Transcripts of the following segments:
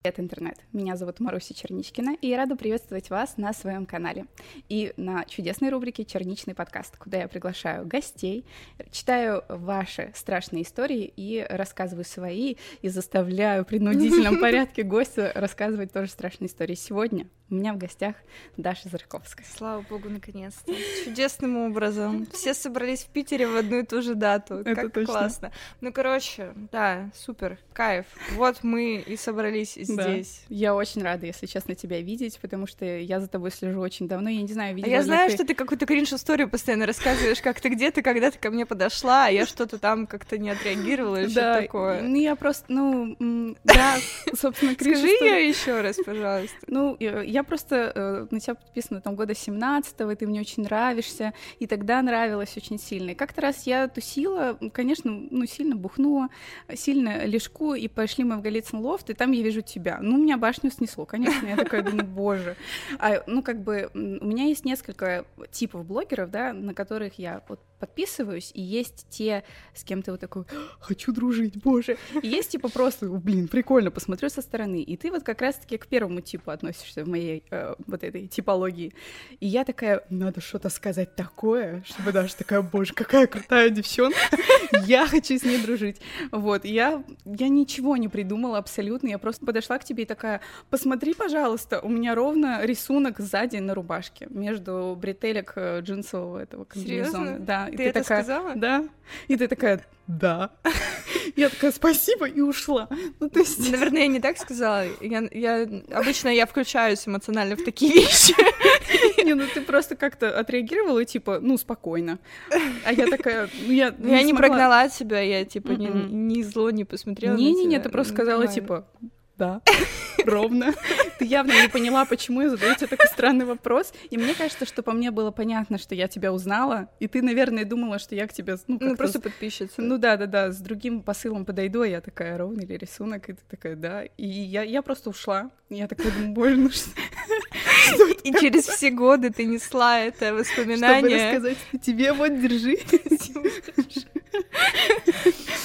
Привет, интернет! Меня зовут Маруся Черничкина, и я рада приветствовать вас на своем канале и на чудесной рубрике «Черничный подкаст», куда я приглашаю гостей, читаю ваши страшные истории и рассказываю свои, и заставляю в принудительном порядке гостя рассказывать тоже страшные истории. Сегодня у меня в гостях Даша Зарковская. Слава богу, наконец-то. Чудесным образом. Все собрались в Питере в одну и ту же дату. Это как точно. классно. Ну, короче, да, супер, кайф. Вот мы и собрались здесь. Да. Я очень рада, если честно, тебя видеть, потому что я за тобой слежу очень давно. Я не знаю, видела а я знаю, ты... что ты какую-то кринж-историю постоянно рассказываешь, как ты где-то когда-то ко мне подошла, а я что-то там как-то не отреагировала или что-то такое. Ну, я просто, ну, да, собственно, кринж Скажи ее еще раз, пожалуйста. Ну, я просто э, на тебя подписана там года 17-го, и ты мне очень нравишься, и тогда нравилась очень сильно. И как-то раз я тусила, конечно, ну, сильно бухнула, сильно лежку, и пошли мы в Голицын лофт, и там я вижу тебя. Ну, меня башню снесло, конечно. Я такая думаю, боже. А, ну, как бы, у меня есть несколько типов блогеров, да, на которых я вот подписываюсь, и есть те, с кем ты вот такой, хочу дружить, боже. И есть типа просто, блин, прикольно, посмотрю со стороны. И ты вот как раз-таки к первому типу относишься в моей э, вот этой типологии. И я такая, надо что-то сказать такое, чтобы даже такая, боже, какая крутая девчонка, я хочу с ней дружить. Вот, я, я ничего не придумала абсолютно, я просто подошла к тебе и такая, посмотри, пожалуйста, у меня ровно рисунок сзади на рубашке между бретелек э, джинсового этого комбинезона. Да, и ты, ты это такая, сказала? Да. И ты такая, да. Я такая, спасибо, и ушла. Ну, то есть... Наверное, я не так сказала. Я, я... Обычно я включаюсь эмоционально в такие вещи. Не, ну ты просто как-то отреагировала, типа, ну, спокойно. А я такая, ну, я не Я не прогнала тебя, я, типа, ни, ни зло не посмотрела Не-не-не, ты просто сказала, типа, да, ровно. Ты явно не поняла, почему я задаю тебе такой странный вопрос. И мне кажется, что по мне было понятно, что я тебя узнала, и ты, наверное, думала, что я к тебе... Ну, ну просто подписчица. Ну да, да, да, с другим посылом подойду, а я такая, ровный или рисунок, и ты такая, да. И я, я просто ушла. Я такая думаю, боже, ну что... И через все годы ты несла это воспоминание. Чтобы рассказать, тебе вот, держи.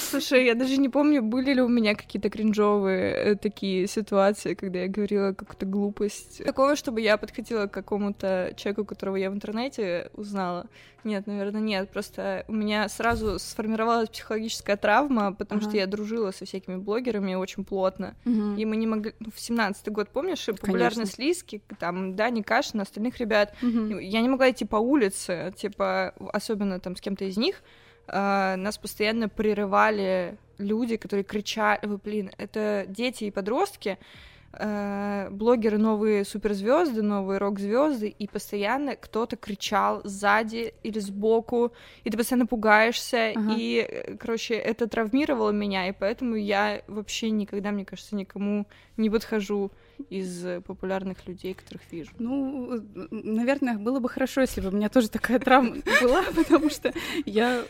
Слушай, я даже не помню, были ли у меня какие-то кринжовые э, такие ситуации, когда я говорила какую-то глупость. Такого, чтобы я подходила к какому-то человеку, которого я в интернете узнала. Нет, наверное, нет. Просто у меня сразу сформировалась психологическая травма, потому ага. что я дружила со всякими блогерами очень плотно. Угу. И мы не могли... Ну, в семнадцатый год, помнишь, популярность Лиски, там, Дани Кашин, остальных ребят. Угу. Я не могла идти по улице, типа, особенно там с кем-то из них, э, нас постоянно прерывали люди, которые кричали, вы, блин, это дети и подростки, э, блогеры новые суперзвезды, новые рок-звезды, и постоянно кто-то кричал сзади или сбоку, и ты постоянно пугаешься, ага. и, э, короче, это травмировало меня, и поэтому я вообще никогда, мне кажется, никому не подхожу из популярных людей, которых вижу? Ну, наверное, было бы хорошо, если бы у меня тоже такая травма была, потому что я...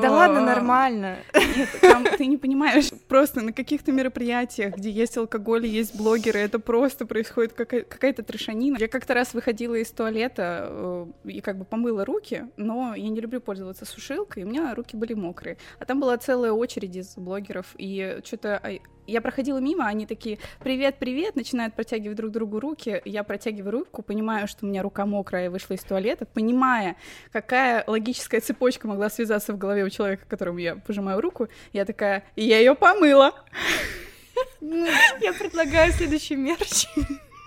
Да ладно, нормально. Нет, там ты не понимаешь, просто на каких-то мероприятиях, где есть алкоголь, есть блогеры, это просто происходит какая-то трешанина. Я как-то раз выходила из туалета э, и как бы помыла руки, но я не люблю пользоваться сушилкой, и у меня руки были мокрые. А там была целая очередь из блогеров, и что-то я проходила мимо, они такие, привет, привет, начинают протягивать друг другу руки, я протягиваю руку, понимаю, что у меня рука мокрая, вышла из туалета, понимая, какая логическая цепочка могла связаться в голове у человека, которому я пожимаю руку, я такая, я ее помыла. Я предлагаю следующий мерч.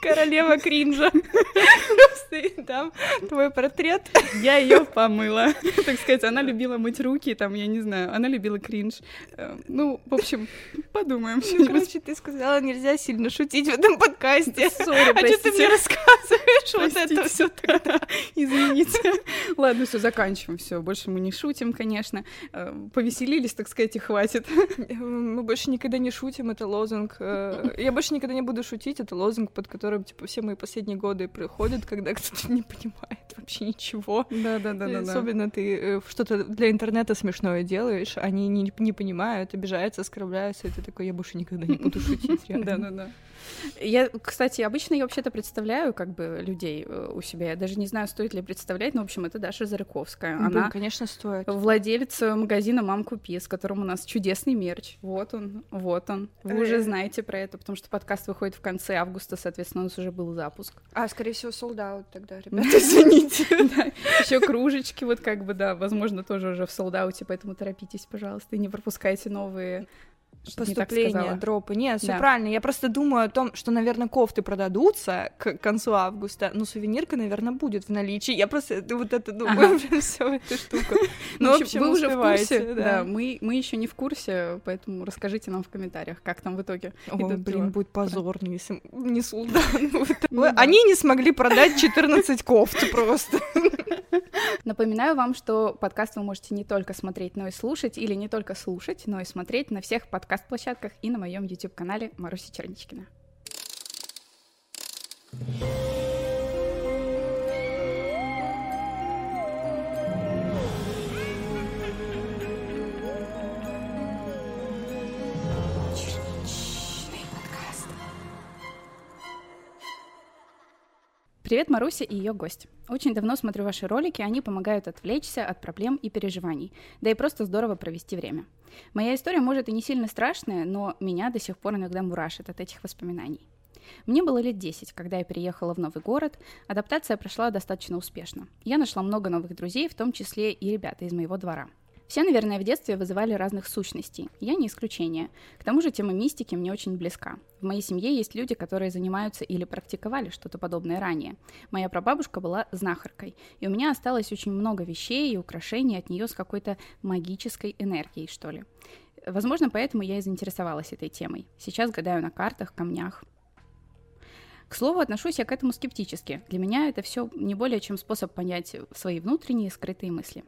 Королева кринжа. Просто там твой портрет. Я ее помыла. Так сказать, она любила мыть руки, там, я не знаю, она любила кринж. Э, ну, в общем, подумаем. Ну, короче, ты сказала, нельзя сильно шутить в этом подкасте. Сори, а что ты мне рассказываешь вот это все тогда? Извините. Ладно, все, заканчиваем, все. Больше мы не шутим, конечно. Э, повеселились, так сказать, и хватит. Мы больше никогда не шутим, это лозунг. Э, я больше никогда не буду шутить, это лозунг, под который которым, типа, все мои последние годы проходят, когда кто-то не понимает вообще ничего. Да-да-да. Особенно ты э, что-то для интернета смешное делаешь, они не, не понимают, обижаются, оскорбляются, и ты такой, я больше никогда не буду шутить. Да-да-да. Я, кстати, обычно я вообще-то представляю как бы людей э, у себя. Я даже не знаю, стоит ли представлять, но, в общем, это Даша Зарыковская. Она, конечно, стоит. владелица магазина «Мам, купи», с которым у нас чудесный мерч. Вот он, вот он. Вы уже Э. знаете про это, потому что подкаст выходит в конце августа, соответственно, у нас уже был запуск. А, скорее всего, солдат тогда, ребята, извините. Еще кружечки, вот как бы, да, возможно, тоже уже в солдауте, поэтому торопитесь, пожалуйста, и не пропускайте новые что-то не дропы. Нет, все Да. правильно. Я просто думаю о том, что, наверное, кофты продадутся к концу августа, но сувенирка, наверное, будет в наличии. Я просто вот это думаю, Ага. прям всю эту штуку. Ну, Ну, в общем, вы уже в курсе, да. мы, мы еще не в курсе, поэтому расскажите нам в комментариях, как там в итоге О, блин, будет позорно, если не Султан. Ну. Они не смогли продать 14 кофт просто. Напоминаю вам, что подкаст вы можете не только смотреть, но и слушать, или не только слушать, но и смотреть на всех подкаст-площадках и на моем YouTube-канале Маруси Черничкина. Привет, Маруся и ее гость. Очень давно смотрю ваши ролики, они помогают отвлечься от проблем и переживаний, да и просто здорово провести время. Моя история, может, и не сильно страшная, но меня до сих пор иногда мурашит от этих воспоминаний. Мне было лет 10, когда я переехала в новый город. Адаптация прошла достаточно успешно. Я нашла много новых друзей, в том числе и ребята из моего двора. Все, наверное, в детстве вызывали разных сущностей. Я не исключение. К тому же тема мистики мне очень близка. В моей семье есть люди, которые занимаются или практиковали что-то подобное ранее. Моя прабабушка была знахаркой, и у меня осталось очень много вещей и украшений от нее с какой-то магической энергией, что ли. Возможно, поэтому я и заинтересовалась этой темой. Сейчас гадаю на картах, камнях. К слову, отношусь я к этому скептически. Для меня это все не более чем способ понять свои внутренние скрытые мысли.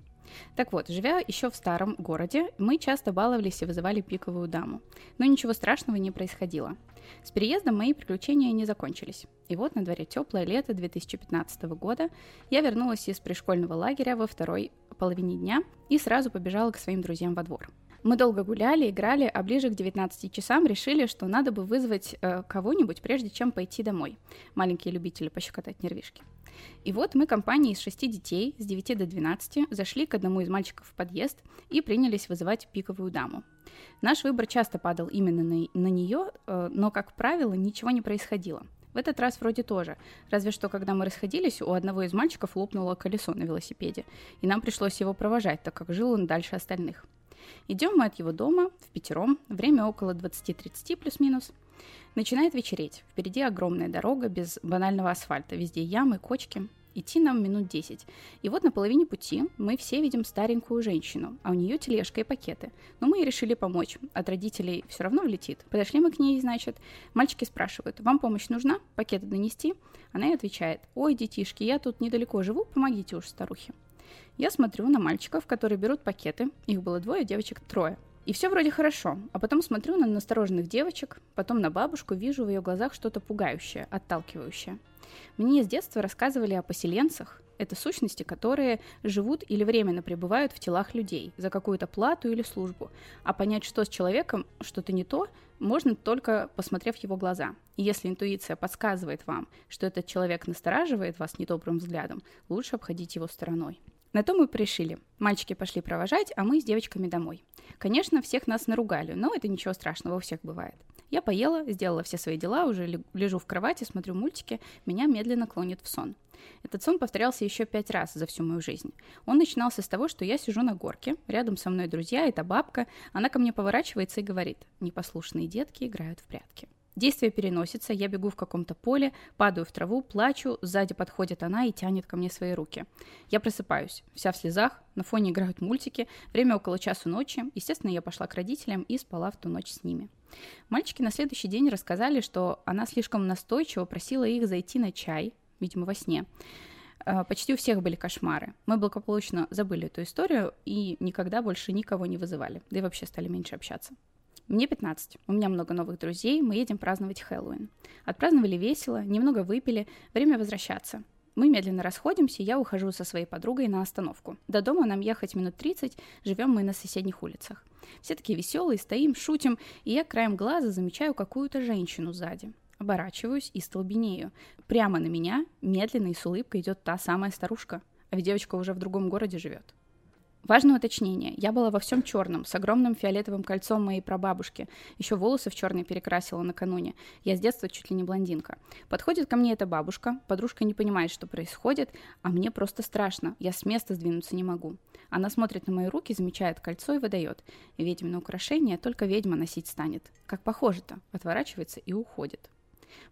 Так вот, живя еще в старом городе, мы часто баловались и вызывали пиковую даму. Но ничего страшного не происходило. С переездом мои приключения не закончились. И вот на дворе теплое лето 2015 года я вернулась из пришкольного лагеря во второй половине дня и сразу побежала к своим друзьям во двор. Мы долго гуляли, играли, а ближе к 19 часам решили, что надо бы вызвать э, кого-нибудь, прежде чем пойти домой. Маленькие любители пощекотать нервишки. И вот мы компанией из шести детей с 9 до 12 зашли к одному из мальчиков в подъезд и принялись вызывать пиковую даму. Наш выбор часто падал именно на, на нее, э, но, как правило, ничего не происходило. В этот раз вроде тоже. Разве что, когда мы расходились, у одного из мальчиков лопнуло колесо на велосипеде, и нам пришлось его провожать, так как жил он дальше остальных. Идем мы от его дома в пятером, время около 20-30 плюс-минус. Начинает вечереть. Впереди огромная дорога без банального асфальта. Везде ямы, кочки. Идти нам минут 10. И вот на половине пути мы все видим старенькую женщину, а у нее тележка и пакеты. Но мы и решили помочь. От родителей все равно влетит. Подошли мы к ней, значит. Мальчики спрашивают, вам помощь нужна? Пакеты донести? Она и отвечает, ой, детишки, я тут недалеко живу, помогите уж старухе. Я смотрю на мальчиков, которые берут пакеты. Их было двое, девочек трое. И все вроде хорошо. А потом смотрю на настороженных девочек, потом на бабушку, вижу в ее глазах что-то пугающее, отталкивающее. Мне с детства рассказывали о поселенцах. Это сущности, которые живут или временно пребывают в телах людей за какую-то плату или службу. А понять, что с человеком что-то не то, можно только посмотрев его глаза. И если интуиция подсказывает вам, что этот человек настораживает вас недобрым взглядом, лучше обходить его стороной. На то мы пришили. Мальчики пошли провожать, а мы с девочками домой. Конечно, всех нас наругали, но это ничего страшного, у всех бывает. Я поела, сделала все свои дела, уже ле- лежу в кровати, смотрю мультики, меня медленно клонит в сон. Этот сон повторялся еще пять раз за всю мою жизнь. Он начинался с того, что я сижу на горке, рядом со мной друзья, это бабка, она ко мне поворачивается и говорит, непослушные детки играют в прятки. Действие переносится, я бегу в каком-то поле, падаю в траву, плачу, сзади подходит она и тянет ко мне свои руки. Я просыпаюсь, вся в слезах, на фоне играют мультики, время около часу ночи, естественно, я пошла к родителям и спала в ту ночь с ними. Мальчики на следующий день рассказали, что она слишком настойчиво просила их зайти на чай, видимо, во сне. Э, Почти у всех были кошмары. Мы благополучно забыли эту историю и никогда больше никого не вызывали, да и вообще стали меньше общаться. Мне 15, у меня много новых друзей, мы едем праздновать Хэллоуин. Отпраздновали весело, немного выпили, время возвращаться. Мы медленно расходимся, я ухожу со своей подругой на остановку. До дома нам ехать минут 30, живем мы на соседних улицах. Все такие веселые, стоим, шутим, и я краем глаза замечаю какую-то женщину сзади. Оборачиваюсь и столбенею. Прямо на меня медленно и с улыбкой идет та самая старушка, а ведь девочка уже в другом городе живет. Важное уточнение. Я была во всем черном, с огромным фиолетовым кольцом моей прабабушки. Еще волосы в черный перекрасила накануне. Я с детства чуть ли не блондинка. Подходит ко мне эта бабушка. Подружка не понимает, что происходит, а мне просто страшно. Я с места сдвинуться не могу. Она смотрит на мои руки, замечает кольцо и выдает. Ведьмино украшение только ведьма носить станет. Как похоже-то. Отворачивается и уходит.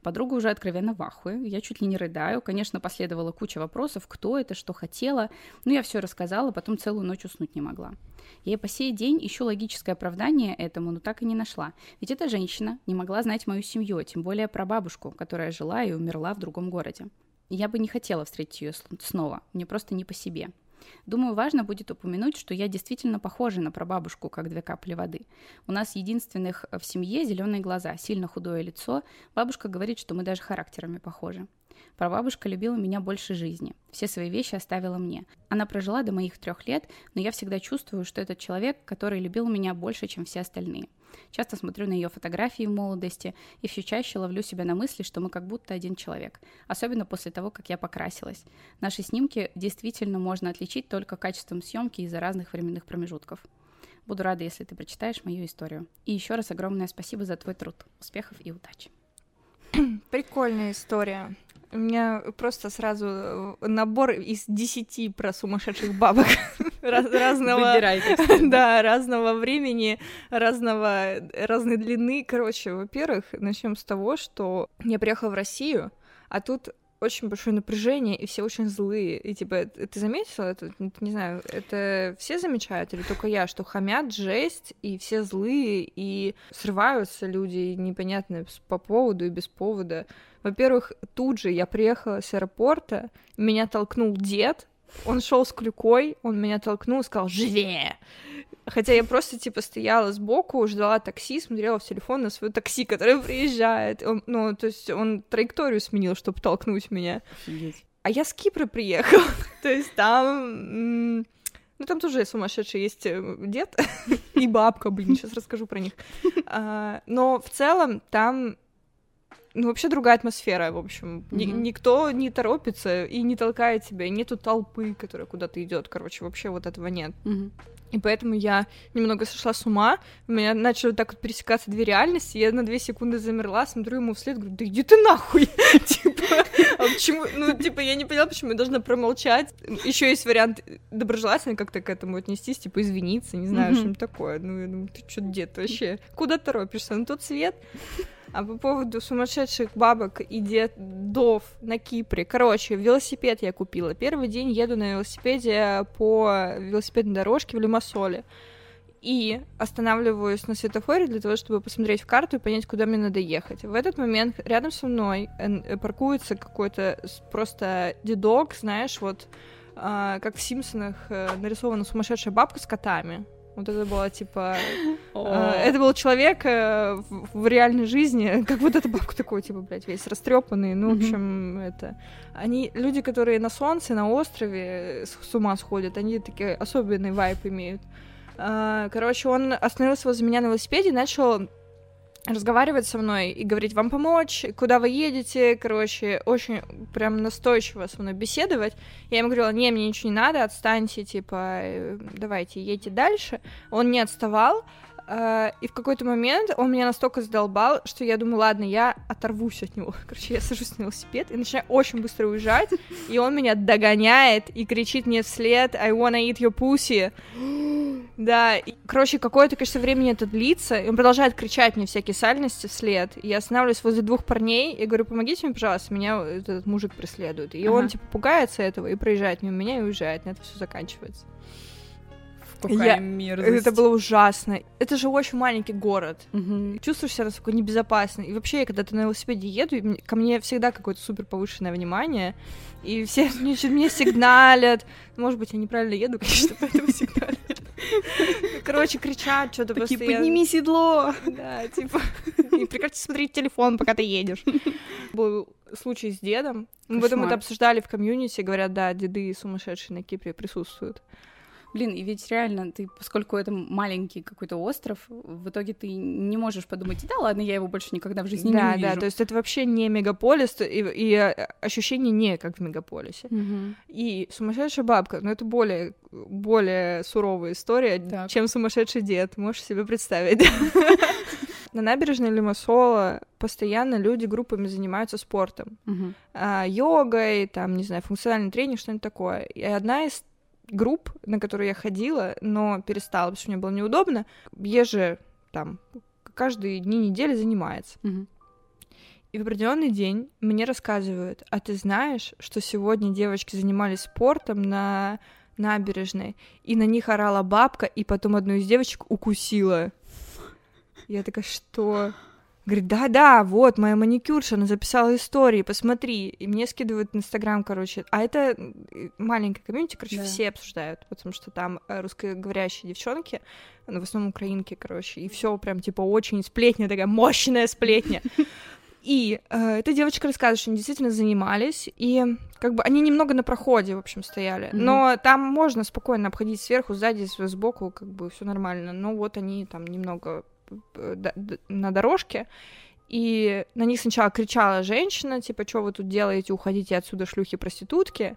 Подруга уже откровенно в ахуе, я чуть ли не рыдаю. Конечно, последовала куча вопросов, кто это, что хотела. Ну, я все рассказала, потом целую ночь уснуть не могла. Я и по сей день ищу логическое оправдание этому, но так и не нашла. Ведь эта женщина не могла знать мою семью, тем более про бабушку, которая жила и умерла в другом городе. Я бы не хотела встретить ее снова, мне просто не по себе. Думаю, важно будет упомянуть, что я действительно похожа на прабабушку, как две капли воды. У нас единственных в семье зеленые глаза, сильно худое лицо. Бабушка говорит, что мы даже характерами похожи. Прабабушка любила меня больше жизни. Все свои вещи оставила мне. Она прожила до моих трех лет, но я всегда чувствую, что этот человек, который любил меня больше, чем все остальные. Часто смотрю на ее фотографии в молодости и все чаще ловлю себя на мысли, что мы как будто один человек. Особенно после того, как я покрасилась. Наши снимки действительно можно отличить только качеством съемки из-за разных временных промежутков. Буду рада, если ты прочитаешь мою историю. И еще раз огромное спасибо за твой труд. Успехов и удачи. Прикольная история. У меня просто сразу э, набор из десяти про сумасшедших бабок разного, да, разного времени, разного, разной длины. Короче, во-первых, начнем с того, что я приехала в Россию, а тут очень большое напряжение, и все очень злые. И типа, ты заметила это? Не знаю, это все замечают или только я, что хамят жесть, и все злые, и срываются люди непонятно по поводу и без повода. Во-первых, тут же я приехала с аэропорта, меня толкнул дед, он шел с клюкой, он меня толкнул и сказал «Живее!» Хотя я просто, типа, стояла сбоку, ждала такси, смотрела в телефон на свое такси, которое приезжает. Он, ну, то есть он траекторию сменил, чтобы толкнуть меня. Офигеть. А я с Кипра приехала. то есть там... Ну, там тоже сумасшедший есть э, дед и бабка, блин, сейчас расскажу про них. А, но в целом там ну, вообще другая атмосфера, в общем. Mm-hmm. Ни- никто не торопится и не толкает тебя, и нету толпы, которая куда-то идет. Короче, вообще вот этого нет. Mm-hmm. И поэтому я немного сошла с ума, у меня начали так вот пересекаться две реальности, я на две секунды замерла, смотрю ему вслед, говорю, да иди ты нахуй! Типа, а почему, ну, типа, я не поняла, почему я должна промолчать. Еще есть вариант доброжелательно как-то к этому отнестись, типа, извиниться, не знаю, что такое. Ну, я думаю, ты что, дед вообще? Куда торопишься? На тот свет? А по поводу сумасшедших бабок и дедов на Кипре. Короче, велосипед я купила. Первый день еду на велосипеде по велосипедной дорожке в Лимассоле. И останавливаюсь на светофоре для того, чтобы посмотреть в карту и понять, куда мне надо ехать. В этот момент рядом со мной э, паркуется какой-то просто дедок, знаешь, вот а, как в Симпсонах э, нарисована сумасшедшая бабка с котами. Вот это было типа... Э, это был человек э, в, реальной жизни, как вот эта бабка такой, типа, блядь, весь растрепанный. Ну, в общем, это... Они, люди, которые на солнце, на острове с ума сходят, они такие особенный вайп имеют. А, короче, он остановился возле меня на велосипеде и начал разговаривать со мной и говорить, вам помочь, куда вы едете, короче, очень прям настойчиво со мной беседовать. Я ему говорила, не, мне ничего не надо, отстаньте, типа, э, давайте, едьте дальше. Он не отставал, и в какой-то момент он меня настолько задолбал, что я думаю, ладно, я оторвусь от него. Короче, я сажусь на велосипед и начинаю очень быстро уезжать, и он меня догоняет и кричит мне вслед I wanna eat your pussy. Да, и, короче, какое-то количество времени это длится, и он продолжает кричать мне всякие сальности вслед. И я останавливаюсь возле двух парней и говорю, помогите мне, пожалуйста, меня этот мужик преследует. И ага. он, типа, пугается этого и проезжает мимо меня и уезжает. На это все заканчивается. Какая я... мерзость. Это было ужасно. Это же очень маленький город. Угу. Чувствуешь себя такой небезопасно. И вообще, когда ты на велосипеде еду, ко мне всегда какое-то супер повышенное внимание. И все мне, мне сигналят. Может быть, я неправильно еду, конечно, поэтому сигналят. Короче, кричат что-то постоянно. подними седло! Да, типа, и прекрати смотреть телефон, пока ты едешь. Был случай с дедом. Мы потом это обсуждали в комьюнити, говорят, да, деды сумасшедшие на Кипре присутствуют. Блин, и ведь реально, ты, поскольку это маленький какой-то остров, в итоге ты не можешь подумать, да ладно, я его больше никогда в жизни да, не увижу. Да, да, то есть это вообще не мегаполис, и, и э, ощущение не как в мегаполисе. Мгм. И сумасшедшая бабка, ну это более, более суровая история, Так. чем сумасшедший дед, можешь себе представить. На набережной Лимассола постоянно люди группами занимаются спортом. Мгм. а, йогой, там, не знаю, функциональный тренинг, что-нибудь такое. И одна из групп, на которую я ходила, но перестала, потому что мне было неудобно, еже там каждые дни недели занимается. Мгм. И в определенный день мне рассказывают, а ты знаешь, что сегодня девочки занимались спортом на набережной, и на них орала бабка, и потом одну из девочек укусила. Я такая, что? Говорит, да-да, вот, моя маникюрша, она записала истории, посмотри. И мне скидывают в Инстаграм, короче. А это маленькая комьюнити, короче, Да. все обсуждают, потому что там э, русскоговорящие девчонки, ну, в основном украинки, короче, и все прям, типа, очень сплетня, такая мощная сплетня. И э, эта девочка рассказывает, что они действительно занимались, и как бы они немного на проходе, в общем, стояли. Мгм. Но там можно спокойно обходить сверху, сзади, сбоку, как бы все нормально. Но вот они там немного на дорожке, и на них сначала кричала женщина, типа, что вы тут делаете, уходите отсюда, шлюхи-проститутки,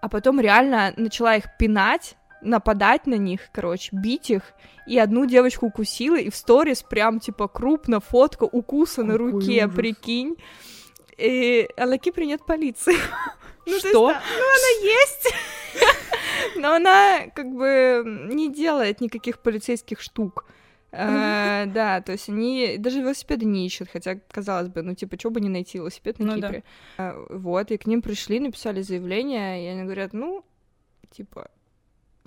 а потом реально начала их пинать, нападать на них, короче, бить их, и одну девочку укусила, и в сторис прям, типа, крупно фотка укуса на Какой руке, ужас. прикинь. И а на Кипре нет полиции. Ну, есть, Что? ну, она есть. Но она как бы не делает никаких полицейских штук. Э, Да, то есть они даже велосипеды не ищут, хотя, казалось бы, ну, типа, что бы не найти велосипед на Ну да. Кипре. Э, Вот, и к ним пришли, написали заявление, и они говорят, ну, типа,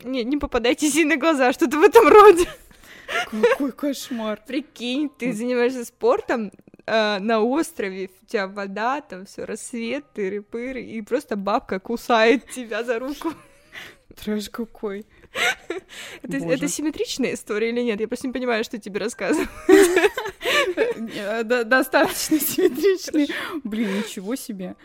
не, не попадайтесь ей на глаза, что-то в этом роде. Какой кошмар. Прикинь, ты занимаешься спортом э, на острове, у тебя вода, там все рассвет, тыры-пыры, и просто бабка кусает тебя за руку. Трэш какой. Это, это симметричная история или нет? Я просто не понимаю, что тебе рассказываю. Э, Достаточно симметричный. Блин, ничего себе.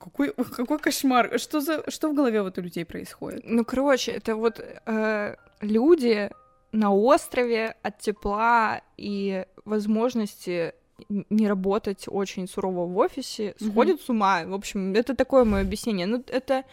Какой, какой кошмар. Что, за, что в голове вот у людей происходит? Ну, короче, это вот э, люди на острове от тепла и возможности не работать очень сурово в офисе, сходят с ума. В общем, это такое мое объяснение. Ну, это,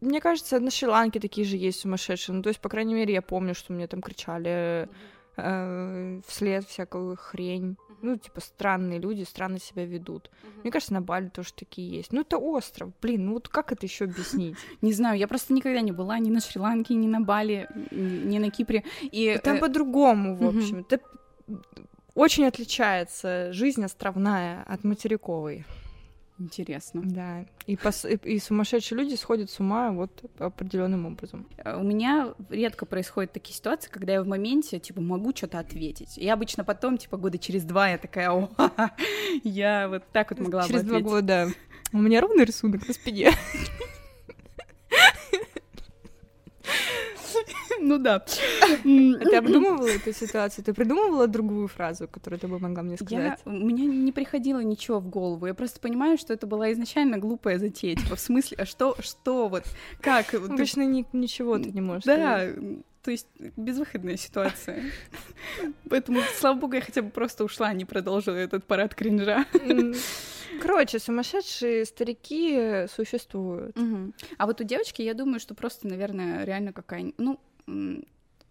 мне кажется, на Шри-Ланке такие же есть сумасшедшие. Ну, то есть, по крайней мере, я помню, что мне там кричали э, вслед всякую хрень. Ну, типа, странные люди странно себя ведут. Мне кажется, на Бали тоже такие есть. Ну, это остров. Блин, ну вот как это еще объяснить? Не знаю, я просто никогда не была ни на Шри-Ланке, ни на Бали, ни на Кипре. И Там э, по-другому, в общем. Это очень отличается жизнь островная от материковой. Интересно. Да. И, пос- и- сумасшедшие люди сходят с ума вот определенным образом. Э, У меня редко происходят такие ситуации, когда я в моменте, типа, могу что-то ответить. И обычно потом, типа, года через два я такая, о, я вот так вот могла бы Через два года у меня ровный рисунок на спине. Ну да. А Ты обдумывала эту ситуацию? Ты придумывала другую фразу, которую ты бы могла мне Я, сказать? у меня не приходило ничего в голову. Я просто понимаю, что это была изначально глупая затея. Типа, в смысле, а что, что вот, как? Ты- Обычно ни- ничего ты не можешь Да, сказать. то есть безвыходная ситуация. Поэтому, слава богу, я хотя бы просто ушла, а не продолжила этот парад кринжа. Короче, сумасшедшие старики существуют. А вот у девочки, я думаю, что просто, наверное, реально какая-нибудь... Ну,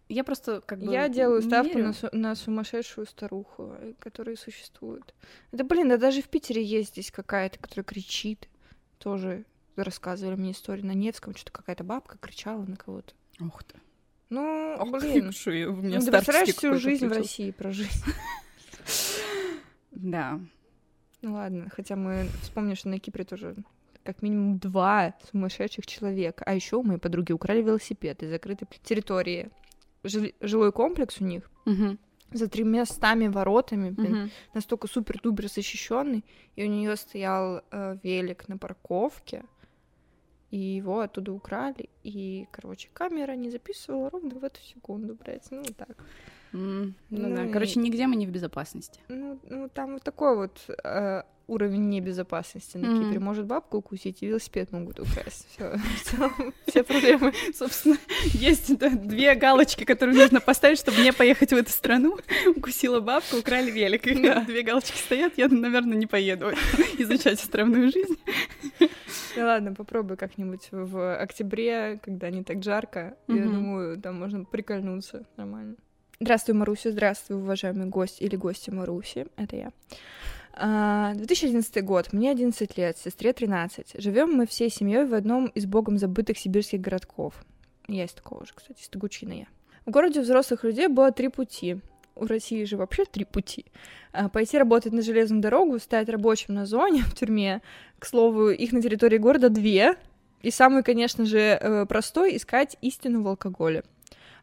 я просто как бы... Я делаю ставку верю. на, су- на сумасшедшую старуху, э, которая существует. Да блин, да даже в Питере есть здесь какая-то, которая кричит. Тоже рассказывали мне историю на Невском, что-то какая-то бабка кричала на кого-то. Ух ты. Ну, Ох, блин. что я- у меня Ну, ты представляешь всю жизнь в включился. России прожить. Да. Ну ладно, хотя мы вспомним, что на Кипре тоже как минимум два сумасшедших человека. А еще у моей подруги украли велосипед из закрытой территории. Жили- жилой комплекс у них Мгм. за тремястами воротами, блин, Мгм. настолько супер-дубер защищенный, и у нее стоял э, велик на парковке, и его оттуда украли, и, короче, камера не записывала ровно в эту секунду, блядь, ну так. Mm, ну, Ну да, и- короче, нигде мы не в безопасности. Ну, ну там вот такой вот э, уровень небезопасности на Мгм. Кипре. Может бабку укусить, и велосипед могут украсть. Все, все проблемы. Собственно, есть да, две галочки, которые нужно поставить, чтобы не поехать в эту страну. Укусила бабку, украли велик. Да. Две галочки стоят, я, наверное, не поеду изучать островную жизнь. Ну ладно, попробуй как-нибудь в октябре, когда не так жарко. Я думаю, там можно прикольнуться нормально. Здравствуй, Маруся, здравствуй, уважаемый гость или гости Маруси, это я. А, 2011 год, мне 11 лет, сестре 13. Живем мы всей семьей в одном из богом забытых сибирских городков. Я из такого же, кстати, из Тагучина я. В городе взрослых людей было три пути. У России же вообще три пути. А, Пойти работать на железную дорогу, стать рабочим на зоне в тюрьме. К слову, их на территории города две. И самый, конечно же, э, простой — искать истину в алкоголе.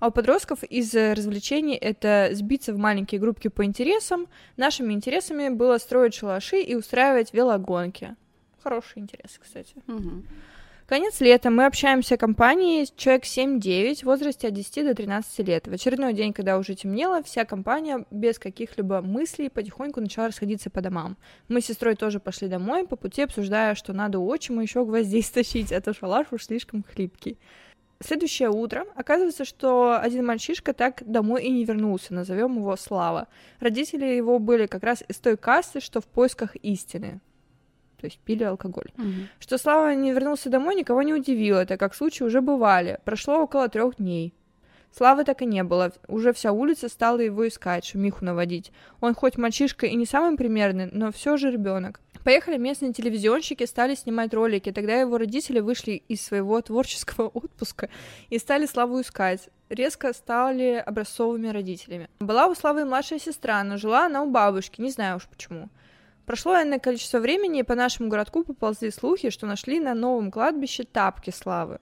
А у подростков из э, развлечений это сбиться в маленькие группки по интересам. Нашими интересами было строить шалаши и устраивать велогонки. Хороший интерес, кстати. Конец лета. Мы общаемся компанией человек 7-9 в возрасте от 10 до 13 лет. В очередной день, когда уже темнело, вся компания без каких-либо мыслей потихоньку начала расходиться по домам. Мы с сестрой тоже пошли домой, по пути обсуждая, что надо у отчима еще гвоздей стащить, а то шалаш уж слишком хлипкий. Следующее утро оказывается, что один мальчишка так домой и не вернулся, назовем его Слава. Родители его были как раз из той касты, что в поисках истины. То есть пили алкоголь. Мгм. Что Слава не вернулся домой, никого не удивило, так как случаи уже бывали. Прошло около трех дней. Славы так и не было. Уже вся улица стала его искать, шумиху наводить. Он хоть мальчишка и не самый примерный, но все же ребенок. Поехали местные телевизионщики, стали снимать ролики. Тогда его родители вышли из своего творческого отпуска и стали Славу искать. Резко стали образцовыми родителями. Была у Славы младшая сестра, но жила она у бабушки, не знаю уж почему. Прошло энное количество времени, и по нашему городку поползли слухи, что нашли на новом кладбище тапки Славы.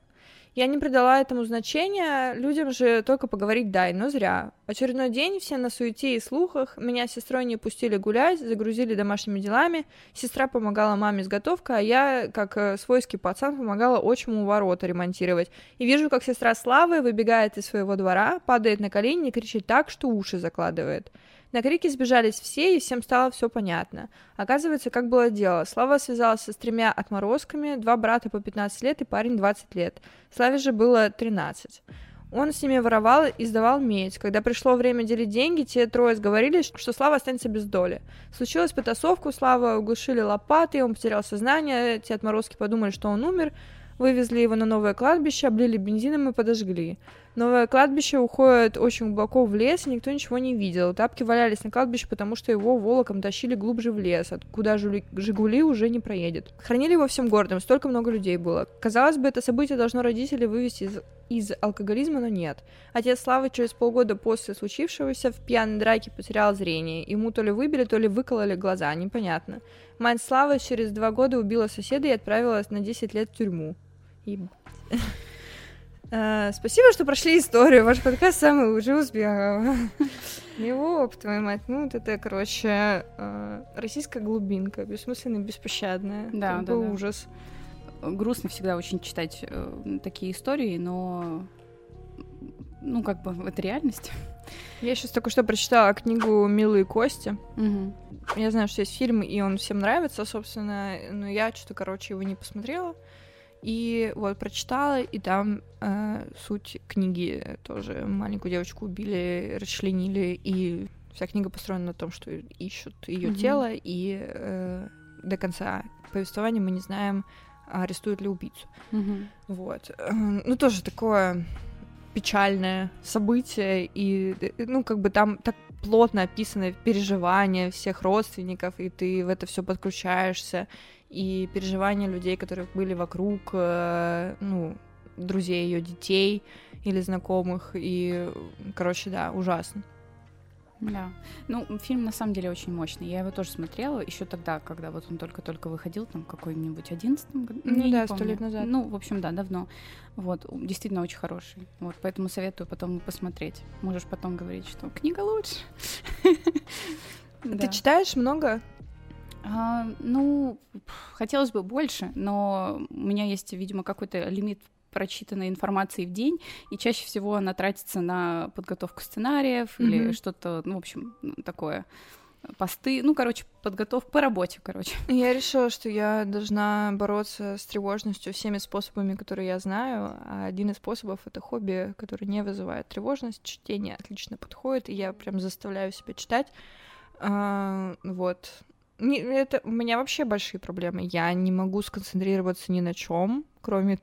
Я не придала этому значения, людям же только поговорить дай, но зря. Очередной день, все на суете и слухах, меня с сестрой не пустили гулять, загрузили домашними делами, сестра помогала маме с готовкой, а я, как э, свойский пацан, помогала отчиму ворота ремонтировать. И вижу, как сестра Славы выбегает из своего двора, падает на колени и кричит так, что уши закладывает. На крики сбежались все, и всем стало все понятно. Оказывается, как было дело. Слава связался с тремя отморозками, два брата по 15 лет и парень 20 лет. Славе же было 13. Он с ними воровал и сдавал медь. Когда пришло время делить деньги, те трое сговорились, что Слава останется без доли. Случилась потасовка, у Славы углушили лопаты, он потерял сознание, те отморозки подумали, что он умер, вывезли его на новое кладбище, облили бензином и подожгли. Новое кладбище уходит очень глубоко в лес, и никто ничего не видел. Тапки валялись на кладбище, потому что его волоком тащили глубже в лес, откуда Жигули уже не проедет. Хранили его всем городом, столько много людей было. Казалось бы, это событие должно родителей вывести из, из алкоголизма, но нет. Отец Славы через полгода после случившегося в пьяной драке потерял зрение. Ему то ли выбили, то ли выкололи глаза, непонятно. Мать Славы через два года убила соседа и отправилась на 10 лет в тюрьму. Ебать. Э, Спасибо, что прошли историю. Ваш подкаст самый лучший успех. Его, твою мать, ну вот это, короче, э, российская глубинка, бессмысленная, беспощадная. Да, да, да. ужас. Грустно всегда очень читать э, такие истории, но ну, как бы, это реальность. Я сейчас только что прочитала книгу «Милые кости». Мгм. Я знаю, что есть фильм, и он всем нравится, собственно, но я что-то, короче, его не посмотрела. И вот прочитала, и там э, суть книги тоже. Маленькую девочку убили, расчленили, и вся книга построена на том, что ищут ее Мгм. тело, и э, до конца повествования мы не знаем, арестуют ли убийцу. Мгм. Вот. Э, Ну, тоже такое печальное событие, и, э, ну, как бы там так плотно описаны переживания всех родственников, и ты в это все подключаешься, и переживания людей, которые были вокруг, э, ну, друзей ее детей или знакомых, и, короче, да, ужасно. Да. Ну, фильм на самом деле очень мощный. Я его тоже смотрела еще тогда, когда вот он только-только выходил, там, какой-нибудь одиннадцатом году. Ну да, сто лет назад. Ну, в общем, да, давно. Вот, действительно очень хороший. Вот, поэтому советую потом посмотреть. Можешь потом говорить, что книга лучше. Да. Ты читаешь много? А, ну, хотелось бы больше, но у меня есть, видимо, какой-то лимит прочитанной информации в день, и чаще всего она тратится на подготовку сценариев mm-hmm. или что-то, ну, в общем, такое посты, ну, короче, подготовка по работе, короче. Я решила, что я должна бороться с тревожностью всеми способами, которые я знаю, а один из способов — это хобби, который не вызывает тревожность, чтение отлично подходит, и я прям заставляю себя читать, а, вот. Не, это у меня вообще большие проблемы. Я не могу сконцентрироваться ни на чем, кроме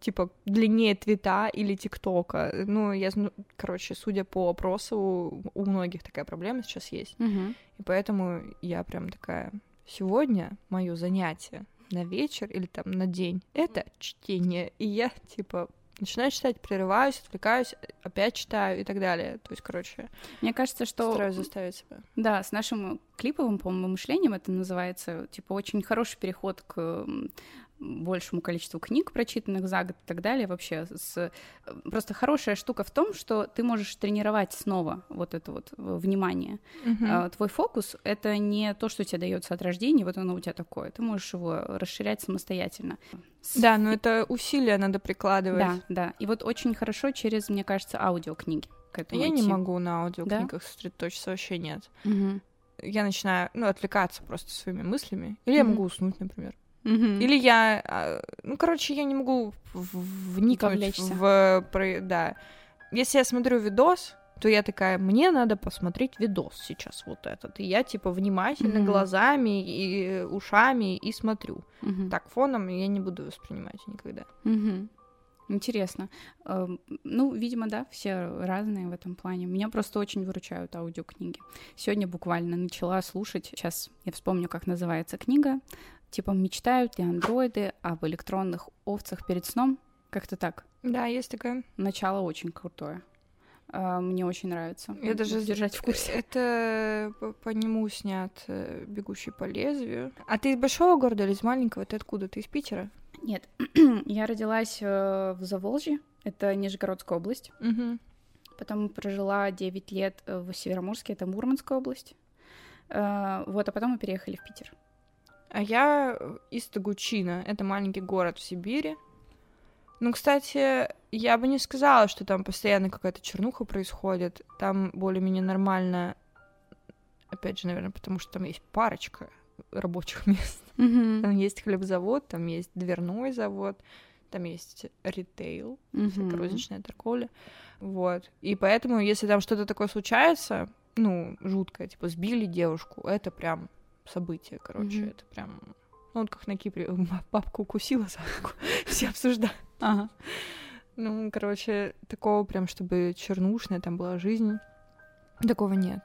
типа длиннее твита или тиктока. Ну, я, ну, короче, судя по опросу, у многих такая проблема сейчас есть. Угу. И поэтому я прям такая, сегодня мое занятие на вечер или там на день это чтение. И я типа начинаю читать, прерываюсь, отвлекаюсь, опять читаю и так далее. То есть, короче, мне кажется, что стараюсь заставить себя. Да, с нашим клиповым, по-моему, мышлением это называется, типа очень хороший переход к большему количеству книг, прочитанных за год и так далее. Вообще, с... просто хорошая штука в том, что ты можешь тренировать снова вот это вот внимание. Uh-huh. Твой фокус — это не то, что тебе дается от рождения, вот оно у тебя такое. Ты можешь его расширять самостоятельно. Да, но это усилия надо прикладывать. Да, да. И вот очень хорошо через, мне кажется, аудиокниги к этому Я идти. не могу на аудиокнигах да? сосредоточиться, вообще нет. Угу. Я начинаю, ну, отвлекаться просто своими мыслями. Или я могу уснуть, например. Или я, а, ну, короче, я не могу вникнуть в, да. Если я смотрю видос, то я такая, мне надо посмотреть видос сейчас вот этот. И я, типа, внимательно mm-hmm. глазами и ушами и смотрю. Mm-hmm. Так, фоном я не буду воспринимать никогда. Mm-hmm. Интересно. Эм, ну, видимо, да, все разные в этом плане. Меня просто очень выручают аудиокниги. Сегодня буквально начала слушать, сейчас я вспомню, как называется книга, Типа, мечтают ли андроиды об электронных овцах перед сном? Как-то так. Да, есть такое. Начало очень крутое. А, мне очень нравится. Я даже держать в курсе. Это по, по нему снят э, «Бегущий по лезвию». А ты из большого города или из маленького? Ты откуда? Ты из Питера? Нет, я родилась э, в Заволжье, это Нижегородская область. Угу. Потом прожила 9 лет в Североморске, это Мурманская область. Э, вот, а потом мы переехали в Питер. А я из Тагучина. Это маленький город в Сибири. Ну, кстати, я бы не сказала, что там постоянно какая-то чернуха происходит. Там более-менее нормально. Опять же, наверное, потому что там есть парочка рабочих мест. Mm-hmm. Там есть хлебзавод, там есть дверной завод, там есть ритейл, mm-hmm. розничная торговля. Вот. И поэтому, если там что-то такое случается, ну, жуткое, типа сбили девушку, это прям событие, короче, mm-hmm. это прям... Ну, вот как на Кипре, бабку укусила за руку, все обсуждают. Ага. Ну, короче, такого прям, чтобы чернушная там была жизнь, такого нет.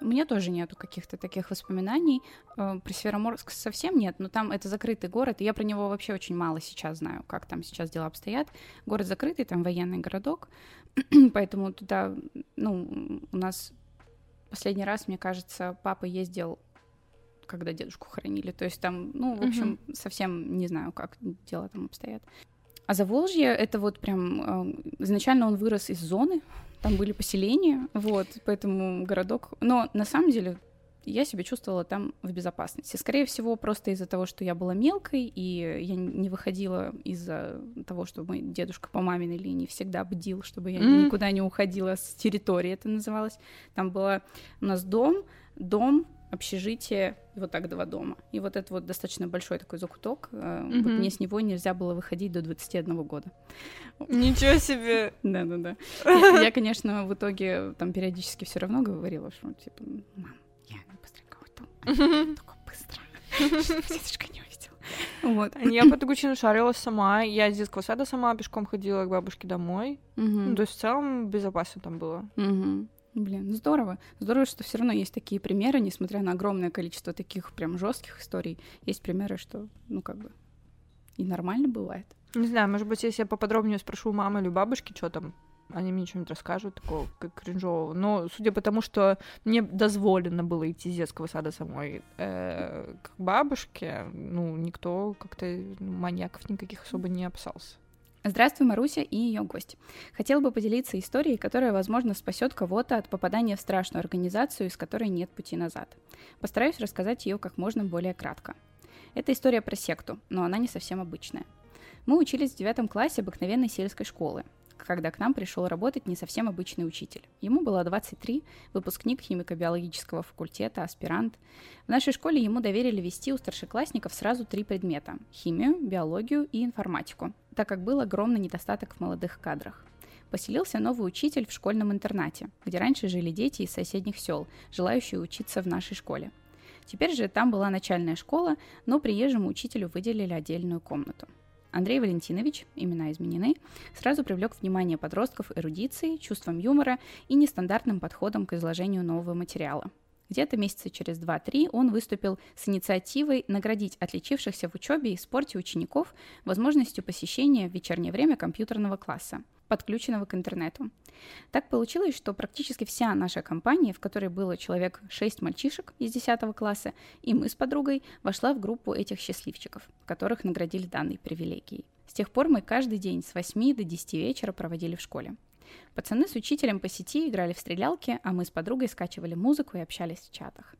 У меня тоже нету каких-то таких воспоминаний. Э, про Североморск совсем нет, но там это закрытый город, и я про него вообще очень мало сейчас знаю, как там сейчас дела обстоят. Город закрытый, там военный городок, поэтому туда, ну, у нас последний раз, мне кажется, папа ездил когда дедушку хоронили. То есть там, ну, в общем, uh-huh. совсем не знаю, как дела там обстоят. А Заволжье — это вот прям... Э, изначально он вырос из зоны, там были поселения, вот, поэтому городок... Но на самом деле я себя чувствовала там в безопасности. Скорее всего, просто из-за того, что я была мелкой, и я не выходила из-за того, что мой дедушка по маминой линии всегда бдил, чтобы я mm-hmm. никуда не уходила с территории, это называлось. Там было у нас дом, дом, общежитие, и вот так два дома. И вот это вот достаточно большой такой закуток. Mm-hmm. Вот мне с него нельзя было выходить до 21 года. Ничего себе! Да-да-да. Я, конечно, в итоге там периодически все равно говорила, что типа, мам, я быстренько уйду. Только быстро. Дедушка не увидел. Вот. Я по Тагучину шарилась сама. Я из детского сада сама пешком ходила к бабушке домой. Ну, то есть в целом безопасно там было. Блин, здорово. Здорово, что все равно есть такие примеры, несмотря на огромное количество таких прям жестких историй. Есть примеры, что, ну, как бы, и нормально бывает. Не знаю, может быть, если я поподробнее спрошу мамы или бабушки, что там, они мне что-нибудь расскажут такого, как кринжового. Но судя по тому, что мне дозволено было идти из детского сада самой э, к бабушке, ну, никто как-то ну, маньяков никаких особо не опасался. Здравствуй, Маруся и ее гость. Хотела бы поделиться историей, которая, возможно, спасет кого-то от попадания в страшную организацию, из которой нет пути назад. Постараюсь рассказать ее как можно более кратко. Это история про секту, но она не совсем обычная. Мы учились в девятом классе обыкновенной сельской школы, когда к нам пришел работать не совсем обычный учитель. Ему было 23, выпускник химико-биологического факультета, аспирант. В нашей школе ему доверили вести у старшеклассников сразу три предмета – химию, биологию и информатику, так как был огромный недостаток в молодых кадрах. Поселился новый учитель в школьном интернате, где раньше жили дети из соседних сел, желающие учиться в нашей школе. Теперь же там была начальная школа, но приезжему учителю выделили отдельную комнату – Андрей Валентинович, имена изменены, сразу привлек внимание подростков эрудицией, чувством юмора и нестандартным подходом к изложению нового материала. Где-то месяца через 2-3 он выступил с инициативой наградить отличившихся в учебе и спорте учеников возможностью посещения в вечернее время компьютерного класса подключенного к интернету. Так получилось, что практически вся наша компания, в которой было человек 6 мальчишек из 10 класса, и мы с подругой, вошла в группу этих счастливчиков, которых наградили данной привилегией. С тех пор мы каждый день с 8 до 10 вечера проводили в школе. Пацаны с учителем по сети играли в стрелялки, а мы с подругой скачивали музыку и общались в чатах.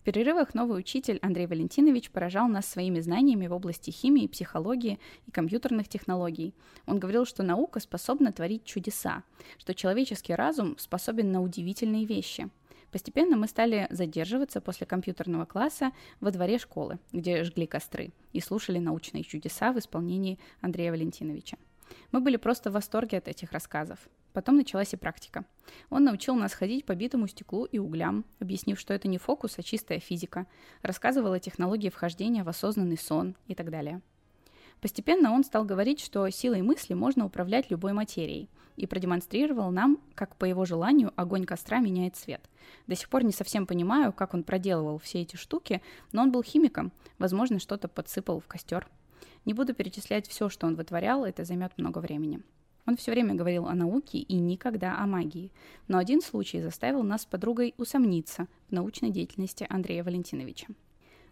В перерывах новый учитель Андрей Валентинович поражал нас своими знаниями в области химии, психологии и компьютерных технологий. Он говорил, что наука способна творить чудеса, что человеческий разум способен на удивительные вещи. Постепенно мы стали задерживаться после компьютерного класса во дворе школы, где жгли костры, и слушали научные чудеса в исполнении Андрея Валентиновича. Мы были просто в восторге от этих рассказов. Потом началась и практика. Он научил нас ходить по битому стеклу и углям, объяснив, что это не фокус, а чистая физика, рассказывал о технологии вхождения в осознанный сон и так далее. Постепенно он стал говорить, что силой мысли можно управлять любой материей, и продемонстрировал нам, как по его желанию огонь костра меняет цвет. До сих пор не совсем понимаю, как он проделывал все эти штуки, но он был химиком, возможно, что-то подсыпал в костер. Не буду перечислять все, что он вытворял, это займет много времени. Он все время говорил о науке и никогда о магии. Но один случай заставил нас с подругой усомниться в научной деятельности Андрея Валентиновича.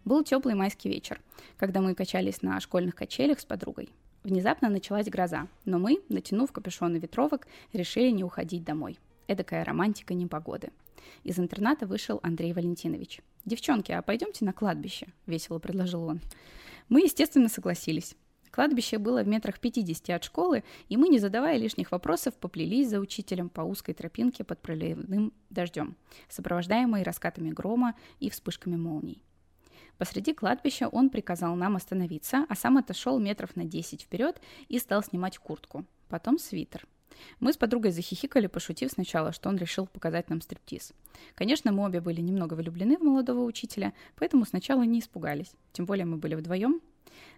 Был теплый майский вечер, когда мы качались на школьных качелях с подругой. Внезапно началась гроза, но мы, натянув капюшоны ветровок, решили не уходить домой. Эдакая романтика непогоды. Из интерната вышел Андрей Валентинович. «Девчонки, а пойдемте на кладбище?» – весело предложил он. Мы, естественно, согласились. Кладбище было в метрах 50 от школы, и мы, не задавая лишних вопросов, поплелись за учителем по узкой тропинке под проливным дождем, сопровождаемой раскатами грома и вспышками молний. Посреди кладбища он приказал нам остановиться, а сам отошел метров на 10 вперед и стал снимать куртку, потом свитер. Мы с подругой захихикали, пошутив сначала, что он решил показать нам стриптиз. Конечно, мы обе были немного влюблены в молодого учителя, поэтому сначала не испугались. Тем более мы были вдвоем,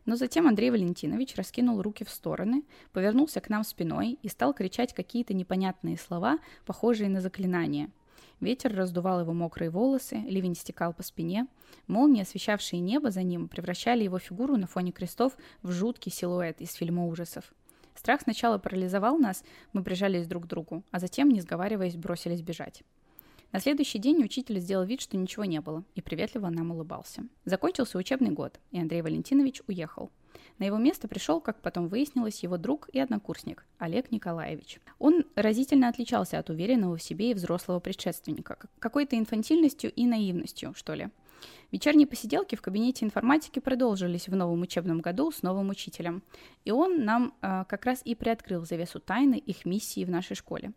но затем Андрей Валентинович раскинул руки в стороны, повернулся к нам спиной и стал кричать какие-то непонятные слова, похожие на заклинания. Ветер раздувал его мокрые волосы, ливень стекал по спине. Молнии, освещавшие небо за ним, превращали его фигуру на фоне крестов в жуткий силуэт из фильма ужасов. Страх сначала парализовал нас, мы прижались друг к другу, а затем, не сговариваясь, бросились бежать. На следующий день учитель сделал вид, что ничего не было, и приветливо нам улыбался. Закончился учебный год, и Андрей Валентинович уехал. На его место пришел, как потом выяснилось, его друг и однокурсник Олег Николаевич. Он разительно отличался от уверенного в себе и взрослого предшественника, какой-то инфантильностью и наивностью, что ли. Вечерние посиделки в кабинете информатики продолжились в новом учебном году с новым учителем. И он нам э, как раз и приоткрыл завесу тайны их миссии в нашей школе.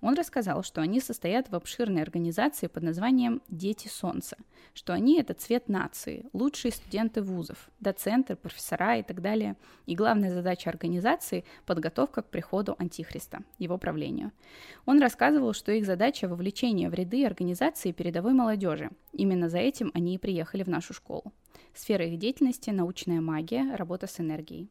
Он рассказал, что они состоят в обширной организации под названием «Дети Солнца», что они — это цвет нации, лучшие студенты вузов, доценты, профессора и так далее. И главная задача организации — подготовка к приходу Антихриста, его правлению. Он рассказывал, что их задача — вовлечение в ряды организации передовой молодежи. Именно за этим они и приехали в нашу школу. Сфера их деятельности — научная магия, работа с энергией.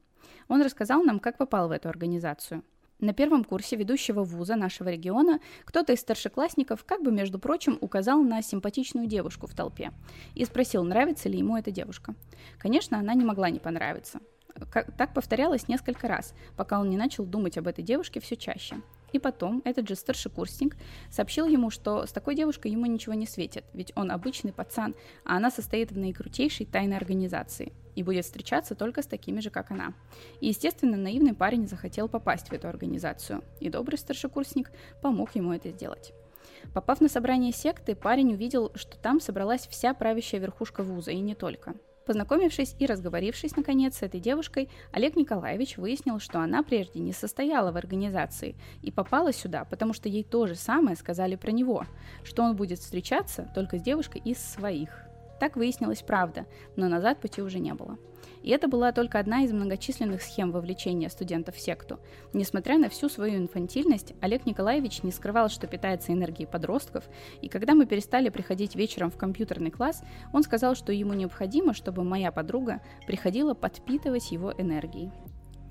Он рассказал нам, как попал в эту организацию — на первом курсе ведущего вуза нашего региона кто-то из старшеклассников как бы, между прочим, указал на симпатичную девушку в толпе и спросил, нравится ли ему эта девушка. Конечно, она не могла не понравиться. Так повторялось несколько раз, пока он не начал думать об этой девушке все чаще. И потом этот же старшекурсник сообщил ему, что с такой девушкой ему ничего не светит, ведь он обычный пацан, а она состоит в наикрутейшей тайной организации и будет встречаться только с такими же, как она. И, естественно, наивный парень захотел попасть в эту организацию, и добрый старшекурсник помог ему это сделать. Попав на собрание секты, парень увидел, что там собралась вся правящая верхушка вуза, и не только. Познакомившись и разговорившись, наконец, с этой девушкой, Олег Николаевич выяснил, что она прежде не состояла в организации и попала сюда, потому что ей то же самое сказали про него, что он будет встречаться только с девушкой из своих. Так выяснилась правда, но назад пути уже не было. И это была только одна из многочисленных схем вовлечения студентов в секту. Несмотря на всю свою инфантильность, Олег Николаевич не скрывал, что питается энергией подростков, и когда мы перестали приходить вечером в компьютерный класс, он сказал, что ему необходимо, чтобы моя подруга приходила подпитывать его энергией.